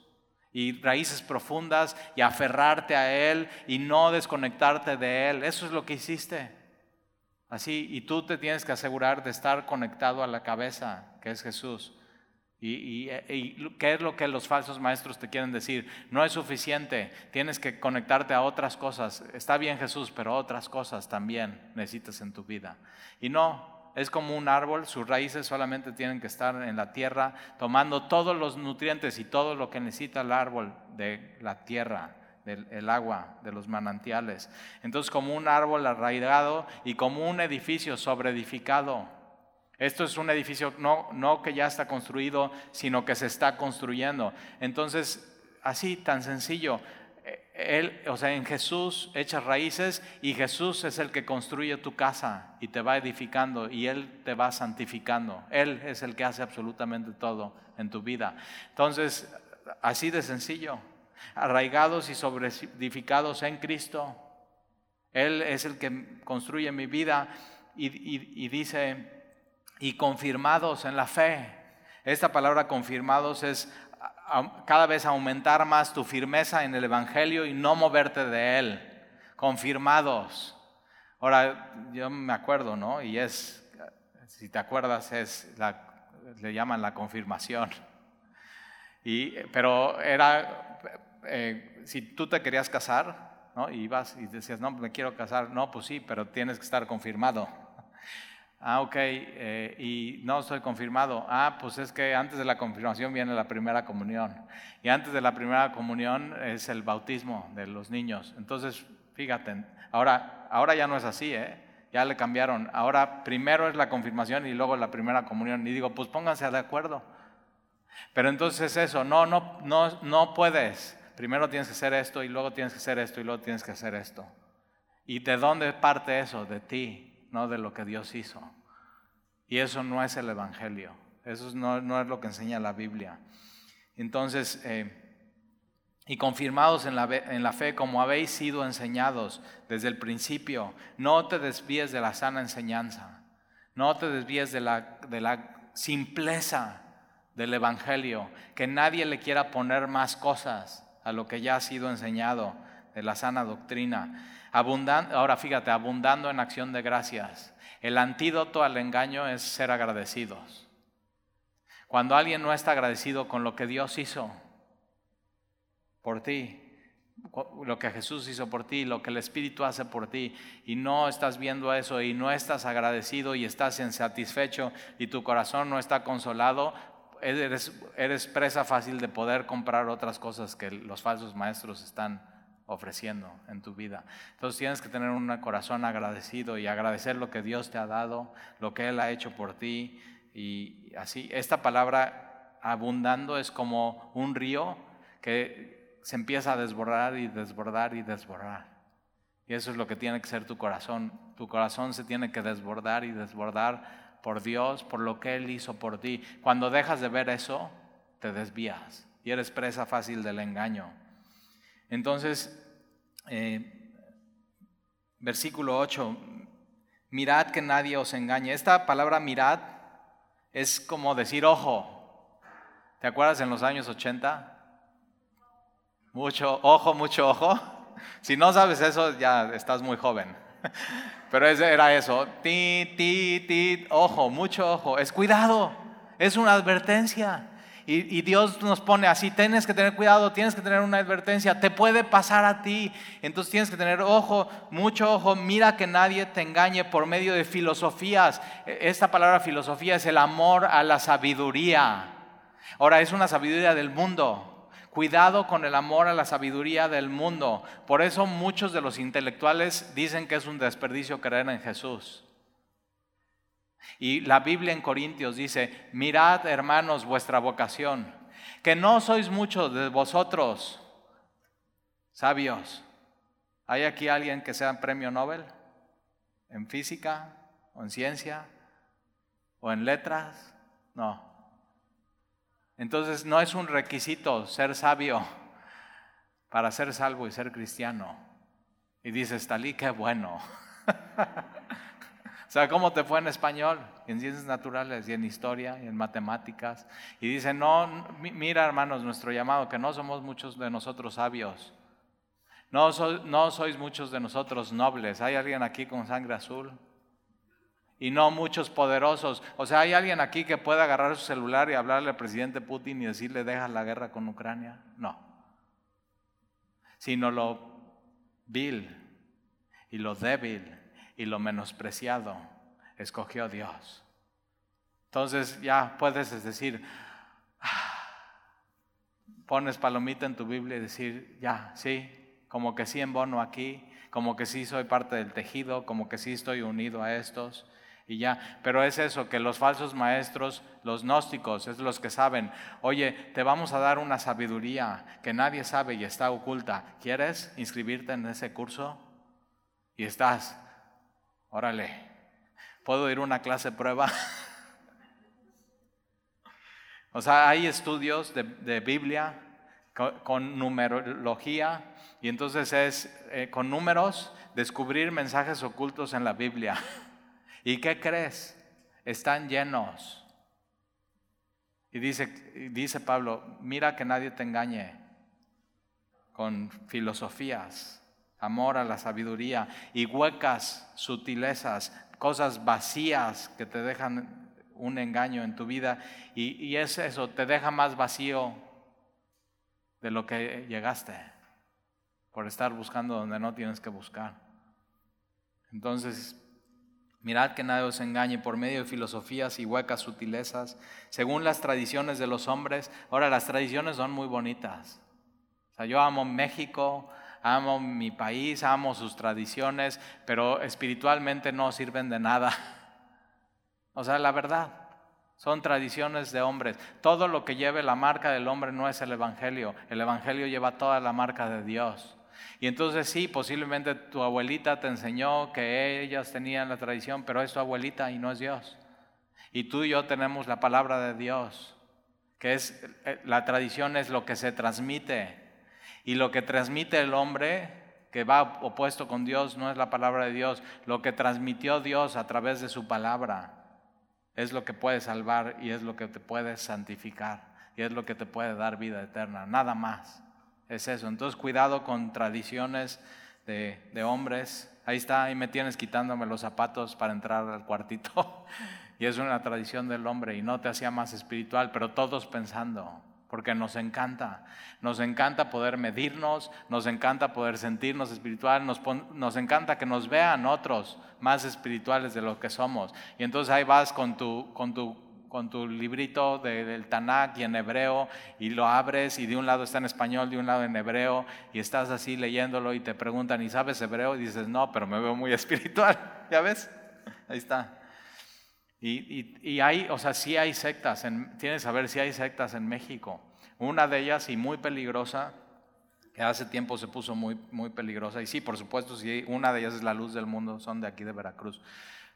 Y raíces profundas y aferrarte a Él y no desconectarte de Él. Eso es lo que hiciste. Así, y tú te tienes que asegurar de estar conectado a la cabeza, que es Jesús. Y, qué es lo que los falsos maestros te quieren decir? No es suficiente, tienes que conectarte a otras cosas. Está bien Jesús, pero otras cosas también necesitas en tu vida. Y no, es como un árbol, sus raíces solamente tienen que estar en la tierra, tomando todos los nutrientes y todo lo que necesita el árbol de la tierra, del agua, de los manantiales. Entonces, como un árbol arraigado y como un edificio sobreedificado esto es un edificio no, no que ya está construido, sino que se está construyendo. Entonces, así, tan sencillo. Él, o sea, en Jesús echas raíces y Jesús es el que construye tu casa y te va edificando y Él te va santificando. Él es el que hace absolutamente todo en tu vida. Entonces, así de sencillo, arraigados y sobreedificados en Cristo. Él es el que construye mi vida y, y dice, y confirmados en la fe. Esta palabra confirmados es cada vez aumentar más tu firmeza en el Evangelio y no moverte de él. Confirmados. Ahora, yo me acuerdo, ¿no? Y es, si te acuerdas, es la, le llaman la confirmación. Y, pero era, eh, si tú te querías casar, ¿no? Ibas y decías, no, me quiero casar. No, pues sí, pero tienes que estar confirmado. Ah, ok, eh, y no estoy confirmado. Ah, pues es que antes de la confirmación viene la primera comunión. Y antes de la primera comunión es el bautismo de los niños. Entonces, fíjate, ahora, ahora ya no es así, ¿eh? Ya le cambiaron. Ahora primero es la confirmación y luego la primera comunión. Y digo, pues pónganse de acuerdo. Pero entonces eso, no, no, no, no puedes. Primero tienes que hacer esto y luego tienes que hacer esto y luego tienes que hacer esto. ¿Y de dónde parte eso? De ti no de lo que Dios hizo. Y eso no es el Evangelio, eso no, es lo que enseña la Biblia. Entonces, eh, y confirmados en la, en la, fe como habéis sido enseñados desde el principio, no te desvíes de la sana enseñanza, no te desvíes de la, de la simpleza del Evangelio, que nadie le quiera poner más cosas a lo que ya ha sido enseñado de la sana doctrina ahora fíjate, abundando en acción de gracias. El antídoto al engaño es ser agradecidos. Cuando alguien no está agradecido con lo que Dios hizo por ti, lo que Jesús hizo por ti, lo que el Espíritu hace por ti, y no estás viendo eso y no estás agradecido y estás insatisfecho y tu corazón no está consolado, eres presa fácil de poder comprar otras cosas que los falsos maestros están ofreciendo en tu vida. Entonces tienes que tener un corazón agradecido y agradecer lo que Dios te ha dado, lo que Él ha hecho por ti. Y así, esta palabra abundando es como un río que se empieza a desbordar y desbordar y desbordar. Y eso es lo que tiene que ser tu corazón. Tu corazón se tiene que desbordar y desbordar por Dios, por lo que Él hizo por ti. Cuando dejas de ver eso, te desvías y eres presa fácil del engaño. Entonces, eh, versículo 8, mirad que nadie os engañe. Esta palabra mirad es como decir ojo. ¿Te acuerdas en los años 80? Mucho ojo, mucho ojo. Si no sabes eso, ya estás muy joven. Pero era eso. Ti, ti, ti, ojo, mucho ojo. Es cuidado. Es una advertencia. Y, Dios nos pone así, tienes que tener cuidado, tienes que tener una advertencia, te puede pasar a ti. Entonces tienes que tener ojo, mucho ojo, mira que nadie te engañe por medio de filosofías. E, esta palabra filosofía es el amor a la sabiduría. Ahora es una sabiduría del mundo. Cuidado con el amor a la sabiduría del mundo. Por eso muchos de los intelectuales dicen que es un desperdicio creer en Jesús. Y la Biblia en Corintios dice, mirad hermanos vuestra vocación, que no sois muchos de vosotros sabios. ¿Hay aquí alguien que sea premio Nobel? ¿En física? ¿O en ciencia? ¿O en letras? No. Entonces no es un requisito ser sabio para ser salvo y ser cristiano. Y dices, Talí, qué bueno. O sea, ¿cómo te fue en español, en ciencias naturales y en historia y en matemáticas? Y dice, no, mira hermanos, nuestro llamado, que no somos muchos de nosotros sabios. No, no sois muchos de nosotros nobles. ¿Hay alguien aquí con sangre azul? y no muchos poderosos. O sea, ¿hay alguien aquí que pueda agarrar su celular y hablarle al presidente Putin y decirle deja la guerra con Ucrania? No. Sino lo vil y lo débil y lo menospreciado escogió Dios. Entonces ya puedes decir, pones palomita en tu Biblia y decir, ya, sí, como que sí en bono aquí, como que sí soy parte del tejido, como que sí estoy unido a estos y ya. Pero es eso, que los falsos maestros, los gnósticos, es los que saben, oye, te vamos a dar una sabiduría que nadie sabe y está oculta. ¿Quieres inscribirte en ese curso? Y estás, órale, ¿puedo ir a una clase prueba? o sea, hay estudios de, Biblia con, numerología y entonces es eh, con números descubrir mensajes ocultos en la Biblia. ¿Y qué crees? Están llenos. Y dice, dice Pablo, mira que nadie te engañe con filosofías, amor a la sabiduría y huecas sutilezas, cosas vacías que te dejan un engaño en tu vida. Y, es eso, te deja más vacío de lo que llegaste por estar buscando donde no tienes que buscar. Entonces, Mirad que nadie os engañe por medio de filosofías y huecas sutilezas, según las tradiciones de los hombres. Ahora, las tradiciones son muy bonitas. O sea, yo amo México, amo mi país, amo sus tradiciones, pero espiritualmente no sirven de nada. O sea, la verdad, son tradiciones de hombres. Todo lo que lleve la marca del hombre no es el Evangelio. El Evangelio lleva toda la marca de Dios. Y entonces sí, posiblemente tu abuelita te enseñó que ellas tenían la tradición, pero es tu abuelita y no es Dios. Y tú y yo tenemos la palabra de Dios, que es eh, la tradición es lo que se transmite. Y lo que transmite el hombre que va opuesto con Dios no es la palabra de Dios, lo que transmitió Dios a través de su palabra es lo que puede salvar y es lo que te puede santificar y es lo que te puede dar vida eterna, nada más. Es eso. Entonces, cuidado con tradiciones de, hombres. Ahí está, ahí me tienes quitándome los zapatos para entrar al cuartito. y es una tradición del hombre y no te hacía más espiritual, pero todos pensando, porque nos encanta. Nos encanta poder medirnos, nos encanta poder sentirnos espiritual, nos, nos, encanta que nos vean otros más espirituales de lo que somos. Y entonces ahí vas con tu, con tu con tu librito del Tanakh y en hebreo y lo abres y de un lado está en español, de un lado en hebreo y estás así leyéndolo y te preguntan, ¿y sabes hebreo? Y dices, no, pero me veo muy espiritual, ¿ya ves? Ahí está. Y, y, hay, o sea, sí hay sectas, en, tienes que saber si hay sectas en México. Una de ellas y muy peligrosa, que hace tiempo se puso muy, muy peligrosa, y sí, por supuesto, sí, una de ellas es la luz del mundo, son de aquí de Veracruz.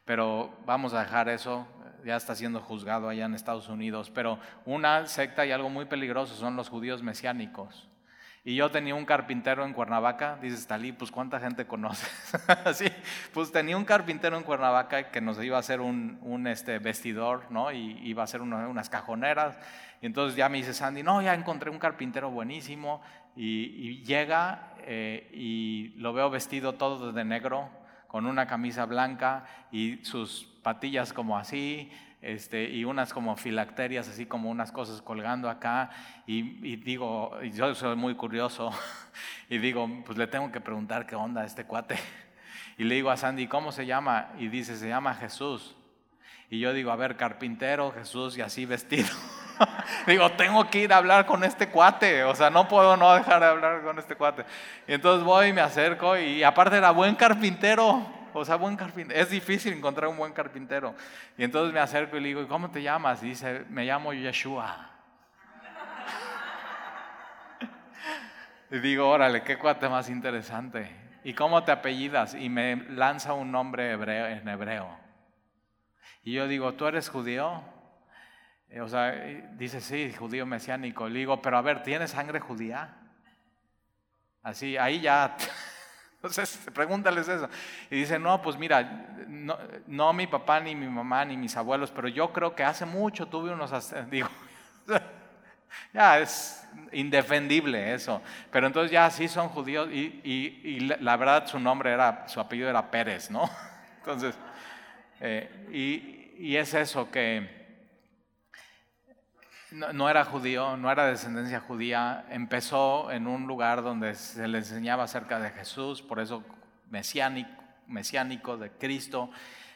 Pero vamos a dejar eso, ya está siendo juzgado allá en Estados Unidos. Pero una secta y algo muy peligroso son los judíos mesiánicos. Y yo tenía un carpintero en Cuernavaca, dices, Talí, pues ¿cuánta gente conoces? sí, pues tenía un carpintero en Cuernavaca que nos iba a hacer un, un este, vestidor, ¿no? Y iba a hacer unas cajoneras. Y entonces ya me dice Sandy, no, ya encontré un carpintero buenísimo. Y, llega eh, y lo veo vestido todo de negro, con una camisa blanca y sus patillas como así, este, y unas como filacterias, así como unas cosas colgando acá. Y, digo, yo soy muy curioso, y digo, pues le tengo que preguntar qué onda este cuate. Y le digo a Sandy, ¿cómo se llama? Y dice, se llama Jesús. Y yo digo, a ver, carpintero, Jesús, y así vestido. digo, tengo que ir a hablar con este cuate, o sea, no puedo no dejar de hablar con este cuate. Y entonces voy y me acerco y aparte era buen carpintero, o sea, buen carpintero. Es difícil encontrar un buen carpintero. Y entonces me acerco y le digo, ¿cómo te llamas? Y dice, me llamo Yeshua. y digo, órale, qué cuate más interesante. ¿Y cómo te apellidas? Y me lanza un nombre hebreo, en hebreo. Y yo digo, ¿tú eres judío? Eh, o sea, dice, sí, judío mesiánico. Le digo, pero a ver, ¿tienes sangre judía? Así, ahí ya. Entonces, pregúntales eso. Y dice, no, pues mira, no, mi papá, ni mi mamá, ni mis abuelos, pero yo creo que hace mucho tuve unos. Digo, ya es indefendible eso. Pero entonces ya sí son judíos y, y, y la verdad su nombre era, su apellido era Pérez, ¿no? Entonces. Eh, y, y, es eso que no, era judío, no era descendencia judía, empezó en un lugar donde se le enseñaba acerca de Jesús, por eso mesiánico, mesiánico de Cristo,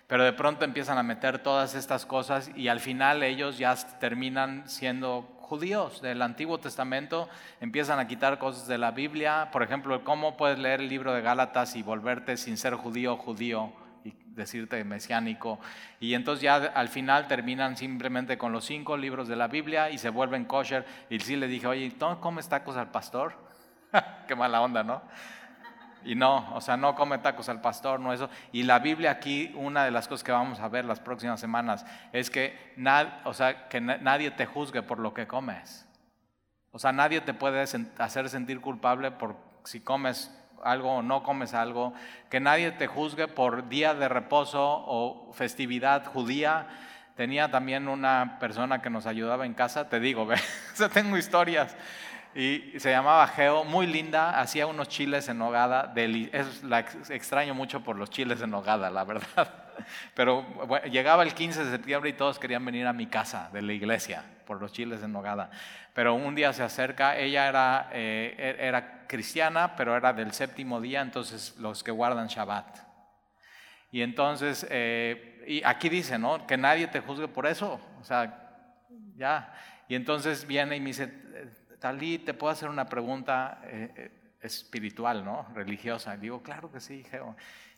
pero de pronto empiezan a meter todas estas cosas y al final ellos ya terminan siendo judíos del Antiguo Testamento, empiezan a quitar cosas de la Biblia, por ejemplo, cómo puedes leer el libro de Gálatas y volverte sin ser judío judío y decirte mesiánico, y entonces ya al final terminan simplemente con los cinco libros de la Biblia y se vuelven kosher, y sí le dije, oye, ¿cómo comes tacos al pastor? Qué mala onda, ¿no? Y no, o sea, no come tacos al pastor, no eso. Y la Biblia aquí, una de las cosas que vamos a ver las próximas semanas, es que, o sea, que nadie te juzgue por lo que comes. O sea, nadie te puede hacer sentir culpable por si comes algo o no comes algo, que nadie te juzgue por día de reposo o festividad judía. Tenía también una persona que nos ayudaba en casa, te digo, ve, o tengo historias y se llamaba Geo, muy linda, hacía unos chiles en nogada, la extraño mucho por los chiles en nogada, la verdad. Pero llegaba el 15 de septiembre y todos querían venir a mi casa de la iglesia por los chiles en nogada. Pero un día se acerca, ella era, eh, e, era cristiana, pero era del séptimo día, entonces los que guardan Shabbat. Y entonces, eh, y aquí dice, ¿no? Que nadie te juzgue por eso. O sea, ya. Y entonces viene y me dice, Talí, te puedo hacer una pregunta eh, eh, espiritual, ¿no? Religiosa. digo, claro que sí, Geo.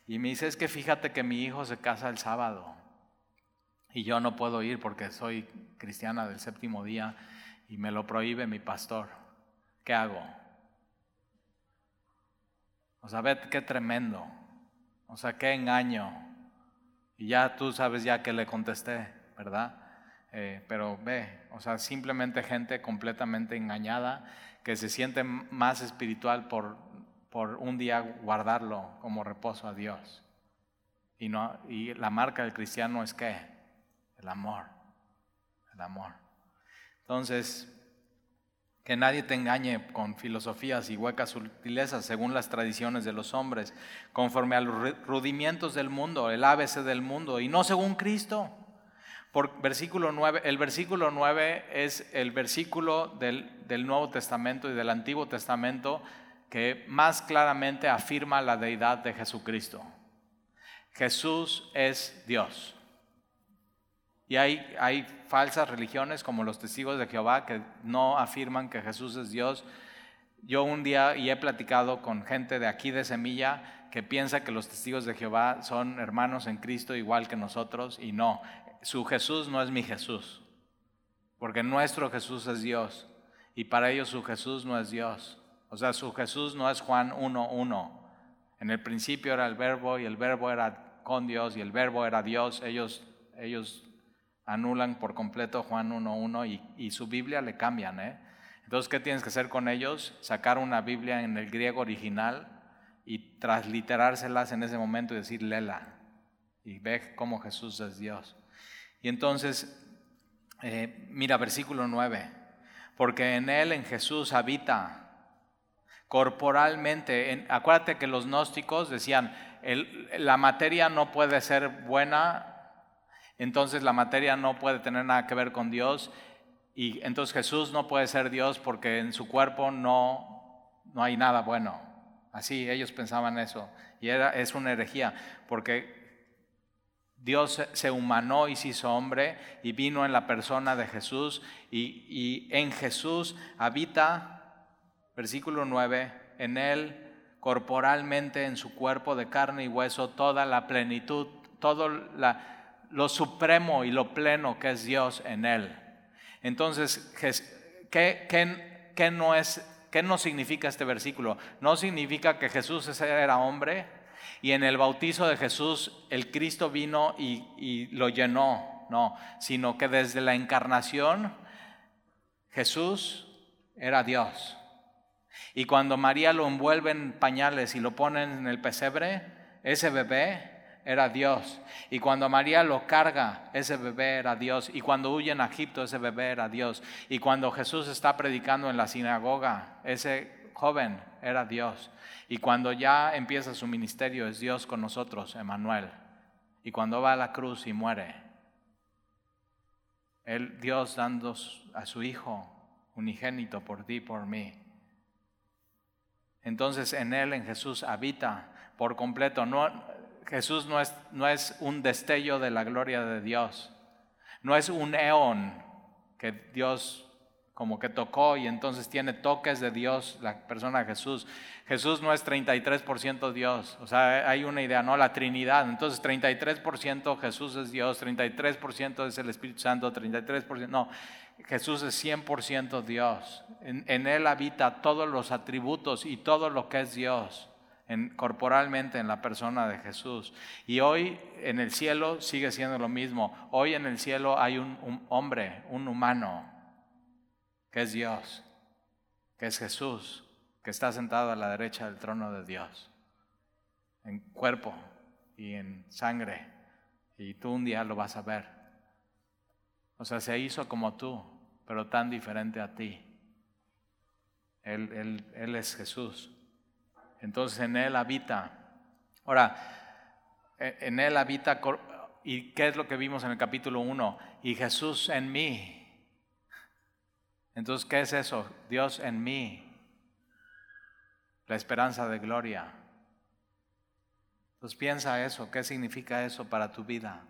Y me dice, es que fíjate que mi hijo se casa el sábado y yo no puedo ir porque soy cristiana del séptimo día y me lo prohíbe mi pastor. ¿Qué hago? O sea, ve qué tremendo. O sea, qué engaño. Y ya tú sabes ya que le contesté, ¿verdad? Eh, pero ve, o sea, simplemente gente completamente engañada que se siente más espiritual por, por un día guardarlo como reposo a Dios. Y, no, y la marca del cristiano es qué? El amor, el amor. Entonces, que nadie te engañe con filosofías y huecas sutilezas según las tradiciones de los hombres, conforme a los rudimientos del mundo, el ABC del mundo, y no según Cristo por versículo 9, el versículo 9 es el versículo del, del Nuevo Testamento y del Antiguo Testamento que más claramente afirma la deidad de Jesucristo. Jesús es Dios. Y hay, hay, falsas religiones como los testigos de Jehová que no afirman que Jesús es Dios. Yo un día y he platicado con gente de aquí de Semilla que piensa que los testigos de Jehová son hermanos en Cristo igual que nosotros y no su Jesús no es mi Jesús, porque nuestro Jesús es Dios y para ellos su Jesús no es Dios. O sea, su Jesús no es Juan 1.1. En el principio era el verbo y el verbo era con Dios y el verbo era Dios. Ellos, ellos anulan por completo Juan 1.1 y, y su Biblia le cambian. ¿eh? Entonces, ¿qué tienes que hacer con ellos? Sacar una Biblia en el griego original y transliterárselas en ese momento y decir, lela. Y ve cómo Jesús es Dios. Y entonces, eh, mira versículo 9, porque en Él, en Jesús, habita corporalmente. acuérdate que los gnósticos decían, la materia no puede ser buena, entonces la materia no puede tener nada que ver con Dios, y entonces Jesús no puede ser Dios porque en su cuerpo no, no hay nada bueno. Así ellos pensaban eso. Y era, es una herejía, porque Dios se humanó y se hizo hombre y vino en la persona de Jesús y, en Jesús habita, versículo 9, en él corporalmente, en su cuerpo de carne y hueso, toda la plenitud, todo lo supremo y lo pleno que es Dios en él. Entonces, ¿qué, qué, no es, ¿qué no significa este versículo? No significa que Jesús era hombre, y en el bautizo de Jesús el Cristo vino y, lo llenó, no, sino que desde la encarnación Jesús era Dios. Y cuando María lo envuelve en pañales y lo pone en el pesebre, ese bebé era Dios. Y cuando María lo carga, ese bebé era Dios. Y cuando huye en Egipto, ese bebé era Dios. Y cuando Jesús está predicando en la sinagoga, ese joven era Dios. Y cuando ya empieza su ministerio es Dios con nosotros, Emanuel. Y cuando va a la cruz y muere, el Dios dando a su Hijo unigénito por ti, por mí. Entonces en Él, en Jesús, habita por completo. No, Jesús no es, no es un destello de la gloria de Dios. No es un eón que Dios como que tocó y entonces tiene toques de Dios la persona Jesús. Jesús no es 33% Dios, o sea, hay una idea, no la Trinidad. Entonces 33% Jesús es Dios, 33% es el Espíritu Santo, 33%, no, Jesús es 100% Dios. En, Él habita todos los atributos y todo lo que es Dios. En, corporalmente en la persona de Jesús. Y hoy en el cielo sigue siendo lo mismo. Hoy en el cielo hay un, un hombre, un humano, que es Dios, que es Jesús, que está sentado a la derecha del trono de Dios, en cuerpo y en sangre, y tú un día lo vas a ver. O sea, se hizo como tú, pero tan diferente a ti. Él, él, él es Jesús. Entonces en Él habita. Ahora, e, en Él habita, ¿y qué es lo que vimos en el capítulo 1? Y Jesús en mí. Entonces, ¿qué es eso? Dios en mí, la esperanza de gloria. Entonces piensa eso, ¿qué significa eso para tu vida?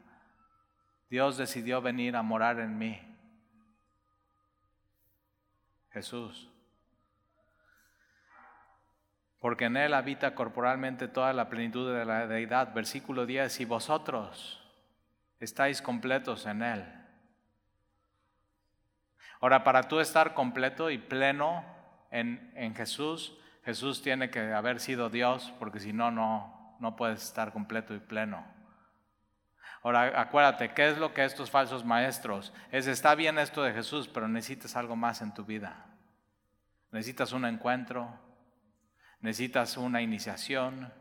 Dios decidió venir a morar en mí. Jesús. Porque en Él habita corporalmente toda la plenitud de la deidad. Versículo 10, y vosotros estáis completos en Él Ahora, para tú estar completo y pleno en, en Jesús, Jesús tiene que haber sido Dios, porque si no, no, no puedes estar completo y pleno. Ahora, acuérdate, ¿qué es lo que estos falsos maestros? Es, está bien esto de Jesús, pero necesitas algo más en tu vida. Necesitas un encuentro, necesitas una iniciación,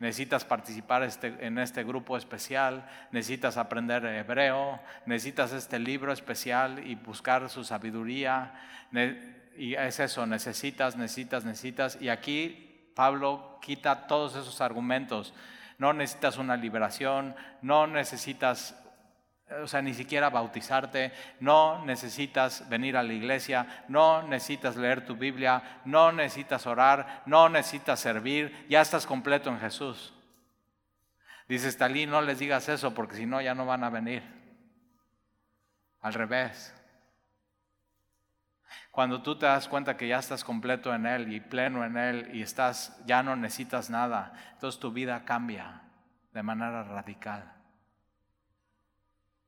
necesitas participar este, en este grupo especial, necesitas aprender hebreo, necesitas este libro especial y buscar su sabiduría. Y es eso, necesitas, necesitas, necesitas. Y aquí Pablo quita todos esos argumentos. No necesitas una liberación, no necesitas o sea, ni siquiera bautizarte, no necesitas venir a la iglesia, no necesitas leer tu Biblia, no necesitas orar, no necesitas servir, ya estás completo en Jesús. Dices, Talí, no les digas eso porque si no ya no van a venir. Al revés. Cuando tú te das cuenta que ya estás completo en Él y pleno en Él y estás, ya no necesitas nada, entonces tu vida cambia de manera radical.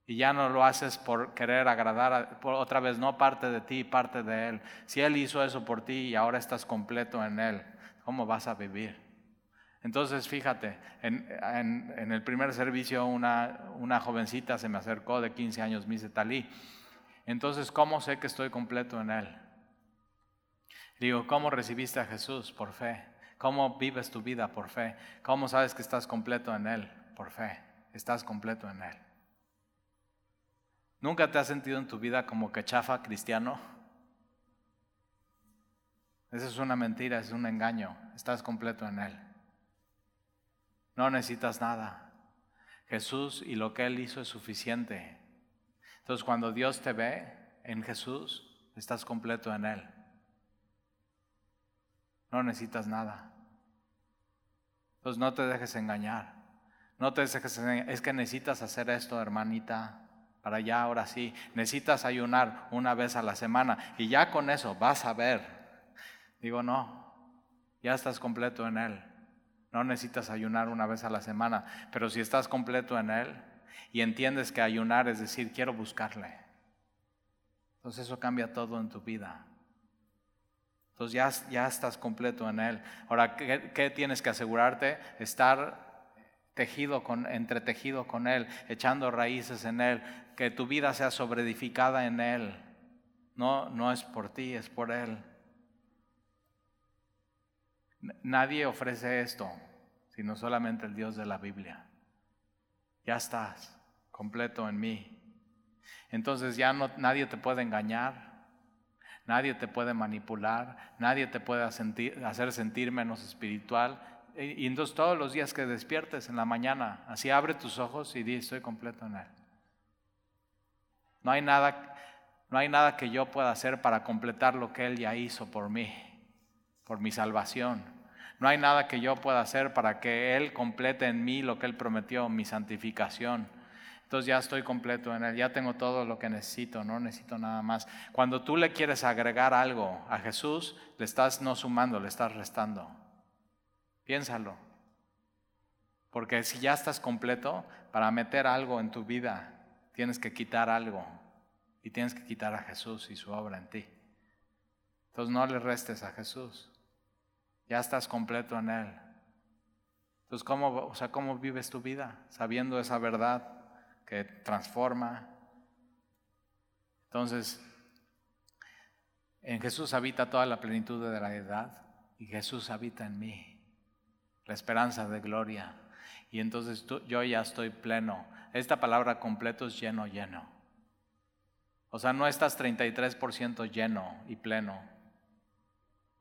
Y ya no lo haces por querer agradar, por otra vez, no parte de ti, parte de Él. Si Él hizo eso por ti y ahora estás completo en Él, ¿cómo vas a vivir? Entonces, fíjate, en, el primer servicio una, una, jovencita se me acercó de 15 años, me dice, Talí, entonces, ¿cómo sé que estoy completo en Él? Digo, ¿cómo recibiste a Jesús? Por fe. ¿Cómo vives tu vida? Por fe. ¿Cómo sabes que estás completo en Él? Por fe. Estás completo en Él. ¿Nunca te has sentido en tu vida como que chafa cristiano? Esa es una mentira, es un engaño. Estás completo en Él. No necesitas nada. Jesús y lo que Él hizo es suficiente. Entonces cuando Dios te ve en Jesús, estás completo en Él. No necesitas nada. Entonces no te dejes engañar. No te dejes engañar. Es que necesitas hacer esto, hermanita para allá ahora sí. Necesitas ayunar una vez a la semana y ya con eso vas a ver. Digo, no, ya estás completo en Él. No necesitas ayunar una vez a la semana, pero si estás completo en Él y entiendes que ayunar es decir, quiero buscarle. Entonces eso cambia todo en tu vida. Entonces ya, ya estás completo en Él. Ahora, ¿qué, ¿qué, tienes que asegurarte? Estar tejido con, entretejido con Él, echando raíces en Él, que tu vida sea sobreedificada en Él. No, no es por ti, es por Él. Nadie ofrece esto, sino solamente el Dios de la Biblia. Ya estás completo en mí. Entonces ya no, nadie te puede engañar, nadie te puede manipular, nadie te puede hacer sentir menos espiritual, Y, entonces todos los días que despiertes en la mañana, así abre tus ojos y di, estoy completo en Él. No hay nada, no hay nada que yo pueda hacer para completar lo que Él ya hizo por mí, por mi salvación. No hay nada que yo pueda hacer para que Él complete en mí lo que Él prometió, mi santificación. Entonces ya estoy completo en Él, ya tengo todo lo que necesito, no necesito nada más. Cuando tú le quieres agregar algo a Jesús, le estás no sumando, le estás restando. Piénsalo. Porque si ya estás completo, para meter algo en tu vida, tienes que quitar algo. Y tienes que quitar a Jesús y su obra en ti. Entonces no le restes a Jesús. Ya estás completo en Él. Entonces, ¿cómo, o sea, ¿cómo vives tu vida? Sabiendo esa verdad que transforma. Entonces, en Jesús habita toda la plenitud de la edad y Jesús habita en mí, la esperanza de gloria. Y entonces yo ya estoy pleno. Esta palabra completo es lleno, lleno. O sea, no estás 33% lleno y pleno.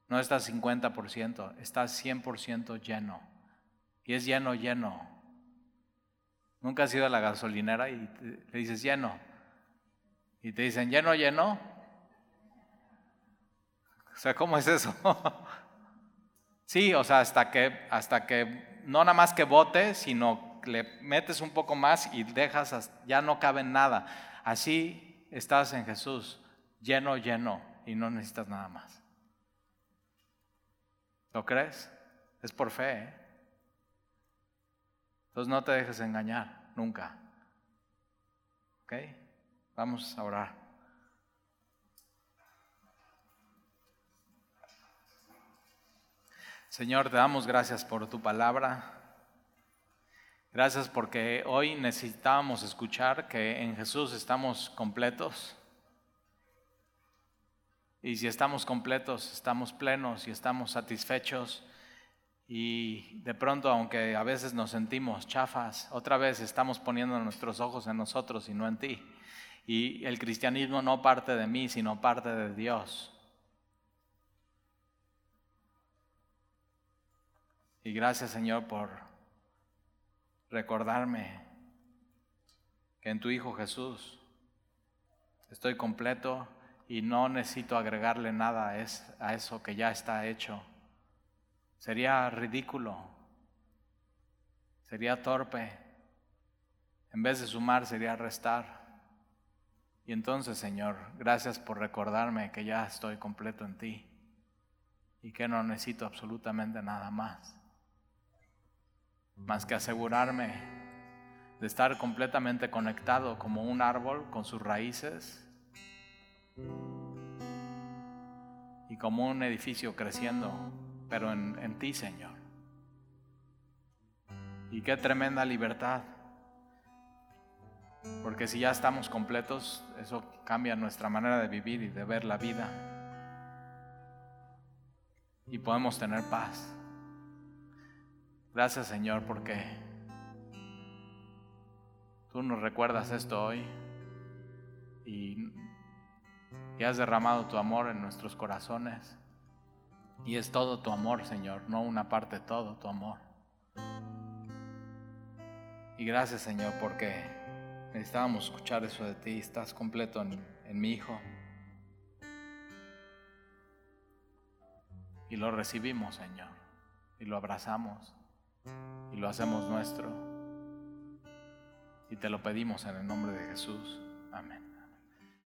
No estás 50%, estás 100% lleno. Y es lleno, lleno. Nunca has ido a la gasolinera y le dices lleno. Y te dicen lleno, lleno. O sea, ¿cómo es eso? sí, o sea, hasta que, hasta que no nada más que bote, sino le metes un poco más y dejas, ya no cabe nada. Así estás en Jesús, lleno, lleno, y no necesitas nada más. ¿Lo crees? Es por fe. ¿eh? Entonces no te dejes engañar, nunca. ¿Ok? Vamos a orar. Señor, te damos gracias por tu palabra. Gracias porque hoy necesitábamos escuchar que en Jesús estamos completos. Y si estamos completos, estamos plenos y estamos satisfechos y de pronto, aunque a veces nos sentimos chafas, otra vez estamos poniendo nuestros ojos en nosotros y no en ti. Y el cristianismo no parte de mí, sino parte de Dios. Y gracias Señor por recordarme que en tu Hijo Jesús estoy completo y no necesito agregarle nada a eso que ya está hecho. Sería ridículo, sería torpe. En vez de sumar, sería restar. Y entonces, Señor, gracias por recordarme que ya estoy completo en ti y que no necesito absolutamente nada más. Más que asegurarme de estar completamente conectado como un árbol con sus raíces y como un edificio creciendo pero en, ti, Señor. Y qué tremenda libertad. Porque si ya estamos completos, eso cambia nuestra manera de vivir y de ver la vida. Y podemos tener paz. Gracias Señor porque tú nos recuerdas esto hoy y, y has derramado tu amor en nuestros corazones. Y es todo tu amor, Señor, no una parte, todo tu amor. Y gracias, Señor, porque necesitábamos escuchar eso de ti. Estás completo en, en mi Hijo. Y lo recibimos, Señor. Y lo abrazamos. Y lo hacemos nuestro. Y te lo pedimos en el nombre de Jesús. Amén.